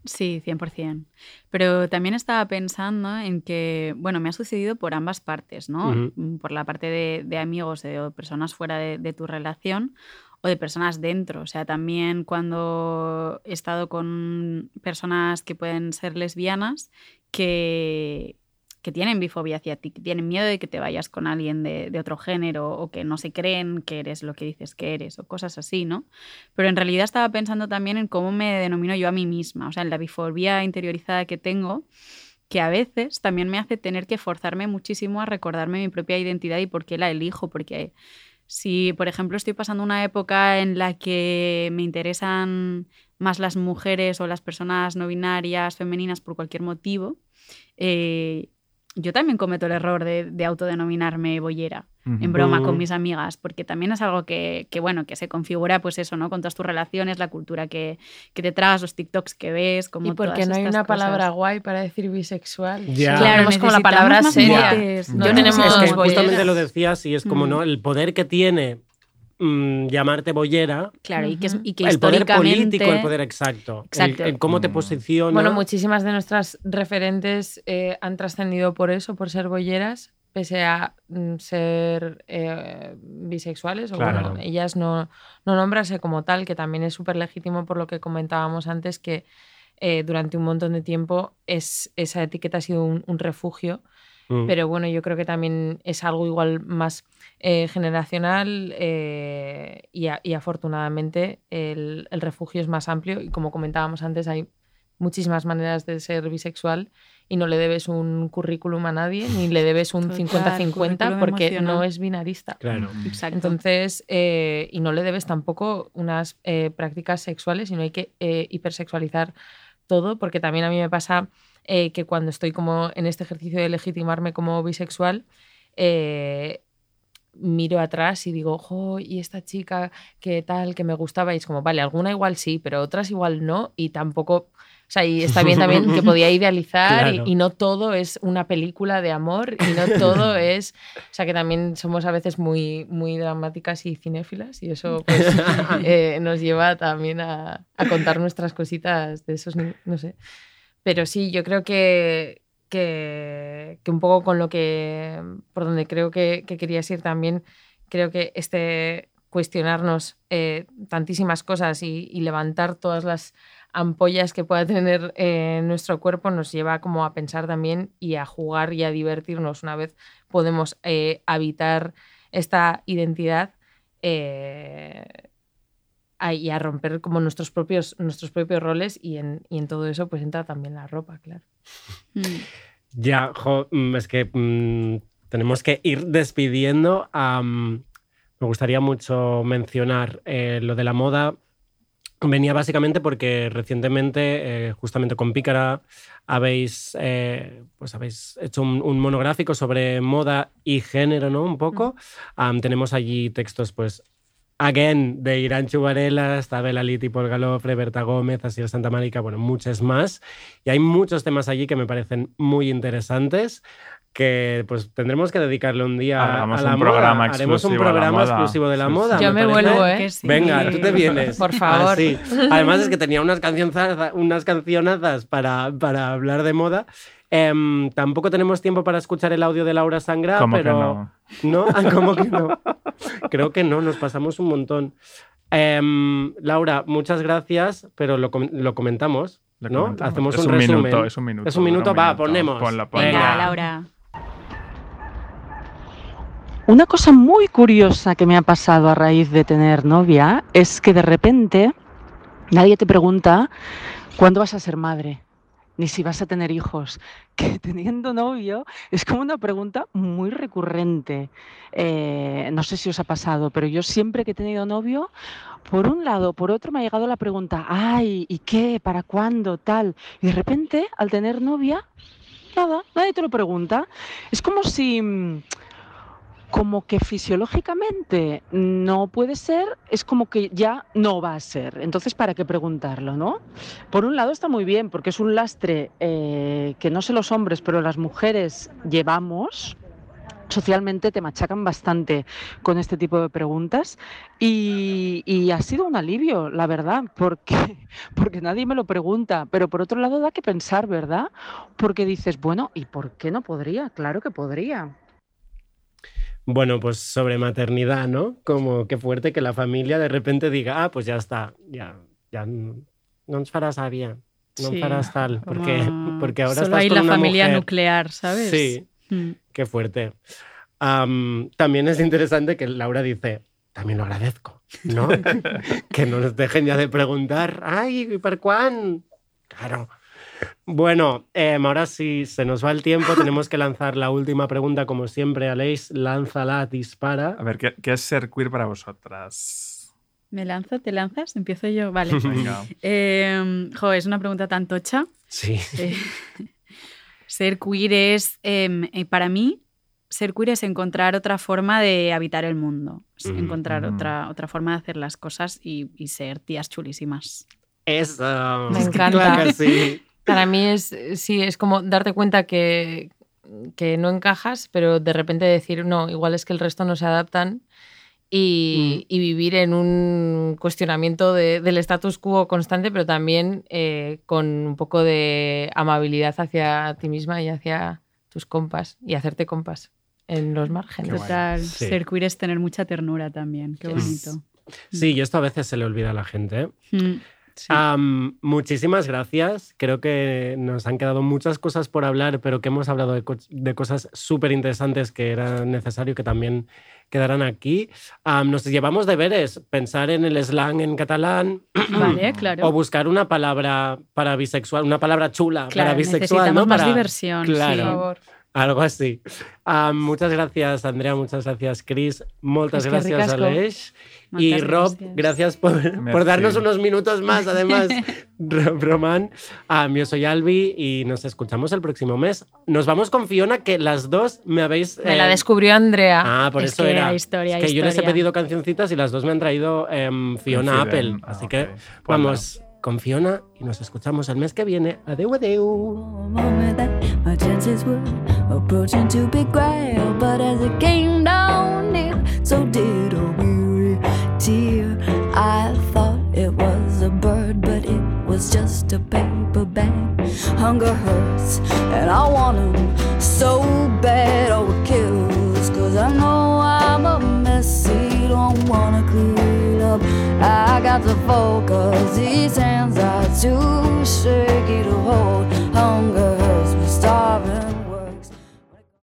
Sí, 100%. Pero también estaba pensando en que, bueno, me ha sucedido por ambas partes, ¿no? Uh -huh. Por la parte de, de amigos de, o personas fuera de, de, tu relación o de personas dentro. O sea, también cuando he estado con personas que pueden ser lesbianas, que, que tienen bifobia hacia ti, que tienen miedo de que te vayas con alguien de, otro género o que no se creen que eres lo que dices que eres o cosas así, ¿no? Pero en realidad estaba pensando también en cómo me denomino yo a mí misma, o sea, en la bifobia interiorizada que tengo, que a veces también me hace tener que forzarme muchísimo a recordarme mi propia identidad y por qué la elijo, porque si, por ejemplo, estoy pasando una época en la que me interesan más las mujeres o las personas no binarias, femeninas, por cualquier motivo, eh, yo también cometo el error de, de autodenominarme bollera, uh -huh. en broma con mis amigas, porque también es algo que, que, bueno, que se configura, pues eso, ¿no? Con todas tus relaciones, la cultura que, que te tragas, los TikToks que ves, como Y porque no hay una cosas. palabra guay para decir bisexual. Ya. Claro, es como la palabra seria. No, no tenemos es que justamente lo decías y es como, mm. ¿no? El poder que tiene mmm, llamarte bollera. Claro, y que, es, y que el poder político, el poder exacto. exacto. El, el cómo te posicionas. Bueno, muchísimas de nuestras referentes eh, han trascendido por eso, por ser bolleras, pese a mm, ser eh, bisexuales. O claro. bueno, ellas no, no nombrarse como tal, que también es súper legítimo por lo que comentábamos antes, que eh, durante un montón de tiempo es, esa etiqueta ha sido un, un refugio. Mm. Pero bueno, yo creo que también es algo igual más eh, generacional eh, y, a, y, afortunadamente el, el, refugio es más amplio y como comentábamos antes hay muchísimas maneras de ser bisexual y no le debes un currículum a nadie ni le debes un 50-50 porque emocional. no es binarista. Claro. Exacto. Entonces, eh, y no le debes tampoco unas eh, prácticas sexuales y no hay que eh, hipersexualizar todo porque también a mí me pasa que cuando estoy como en este ejercicio de legitimarme como bisexual, miro atrás y digo, ojo, y esta chica que tal, que me gustaba, y es como, vale, alguna igual sí, pero otras igual no, y tampoco, o sea, y está bien también que podía idealizar claro. y, y, no todo es una película de amor y no todo es, o sea, que también somos a veces muy, muy dramáticas y cinéfilas y eso pues, eh, nos lleva también a, a contar nuestras cositas de esos, no sé. Pero sí, yo creo que, que, un poco con lo que, por donde creo que, que querías ir también, creo que este cuestionarnos eh, tantísimas cosas y, y, levantar todas las ampollas que pueda tener eh, nuestro cuerpo nos lleva como a pensar también y a jugar y a divertirnos una vez podemos eh, habitar esta identidad eh, y a romper como nuestros propios, nuestros propios roles y en, y en todo eso pues entra también la ropa, claro. Mm. Ya, jo, mm, es que mmm, tenemos que ir despidiendo. Me gustaría mucho mencionar eh, lo de la moda. Venía básicamente porque recientemente, eh, justamente con Pícara, habéis, eh, pues habéis hecho un, un monográfico sobre moda y género, ¿no? Un poco. Tenemos allí textos, pues, Again, de Irán Chubarela, está Bela Liti, Paul Galofre, Berta Gómez, Asier Santa Mónica, bueno, muchas más. Y hay muchos temas allí que me parecen muy interesantes que pues tendremos que dedicarle un día Hagamos a la un moda. programa Haremos un programa exclusivo de la Sí, moda. sí. Yo me parece. vuelvo, ¿eh? Sí. Venga, tú te vienes. Por favor. Ah, sí. Además es que tenía unas, cancionzas, unas cancionazas para, para hablar de moda. Em, tampoco tenemos tiempo para escuchar el audio de Laura Sangra, ¿Cómo que pero... no? ¿No? Ah, ¿Cómo que no? Creo que no, nos pasamos un montón. Em, Laura, muchas gracias, pero lo, com- lo comentamos, Lo ¿no? comentamos. Hacemos Es un, un resumen. minuto, es un minuto, Es un minuto, un va, minuto. ponemos. Venga. Laura. Una cosa muy curiosa que me ha pasado a raíz de tener novia es que de repente nadie te pregunta cuándo vas a ser madre, ni si vas a tener hijos. Que teniendo novio es como una pregunta muy recurrente. Eh, no sé si os ha pasado, pero yo siempre que he tenido novio, por un lado, por otro me ha llegado la pregunta, ay, ¿y qué? ¿Para cuándo? Tal. Y de repente, al tener novia, nada, nadie te lo pregunta. Es como si... como que fisiológicamente no puede ser, es como que ya no va a ser. Entonces, ¿para qué preguntarlo, no? Por un lado está muy bien, porque es un lastre eh, que no sé los hombres, pero las mujeres llevamos. Socialmente te machacan bastante con este tipo de preguntas y, y ha sido un alivio, la verdad, porque, porque nadie me lo pregunta. Pero por otro lado da que pensar, ¿verdad? Porque dices, bueno, ¿y por qué no podría? Claro que podría. Bueno, pues sobre maternidad, ¿no? Como qué fuerte que la familia de repente diga, ah, pues ya está, ya, ya no ens faràs àvia, no Sí, em faràs tal, porque, como porque ahora Solo estás hay con la una familia mujer. nuclear, ¿sabes? Sí, Mm. qué fuerte. Am, también es interesante que Laura dice, también lo agradezco, ¿no? que no nos dejen ya de preguntar, ay, ¿y per quan? Claro. Bueno, em, ahora sí se nos va el tiempo, tenemos que lanzar la última pregunta, como siempre, Aleix, lánzala, dispara. A ver, ¿qué, qué es ser queer para vosotras? ¿Me lanzo? ¿Te lanzas? Empiezo yo. Vale. Venga. Eh, jo, es una pregunta tan tocha. Sí. Eh, ser queer es, eh, eh, para mí, ser queer es encontrar otra forma de habitar el mundo. Es Mm, encontrar mm. otra, otra forma de hacer las cosas y, y ser tías chulísimas. Eso. Me encanta. Claro que sí. Para mí es, sí, es como darte cuenta que, que no encajas, pero de repente decir, no, igual es que el resto no se adaptan y, y vivir en un cuestionamiento de- del status quo constante, pero también eh, con un poco de amabilidad hacia ti misma y hacia tus compas y hacerte compas en los márgenes. Total, Sí. ser queer es tener mucha ternura también. Qué bonito. Sí, y esto a veces se le olvida a la gente. Mm, sí. Muchísimas gracias. Creo que nos han quedado muchas cosas por hablar, pero que hemos hablado de, co- de cosas súper interesantes que era necesario que también quedaran aquí. Nos llevamos deberes, pensar en el slang en catalán Vale, claro. o buscar una palabra para bisexual, una palabra chula para bisexual. ¿no? más Para- diversión. sí. Claro. Por favor. Algo así. Muchas gracias, Andrea. Muchas gracias, Chris. Muchas gracias, ricasco. Y Rob, gràcies. gracias por, por darnos unos minutos más, además, Ro- Román. Am, yo soy Albi y nos escuchamos el próximo mes. Nos vamos con Fiona, que las dos me habéis... Me la eh, descubrió Andrea. Ah, por Es eso que era. historia, Es que hay yo les he historia. pedido cancioncitas y las dos me han traído em, Fiona. Apple. Ah, Así ok. que Pues vamos con Fiona y nos escuchamos el mes que viene. Adeu, adeu. moment a paper bag. Hunger hurts, and I want them so bad. Oh, it kills, cause I know I'm a messy, don't wanna clean up. I got to focus, these hands are too shaky to hold. Hunger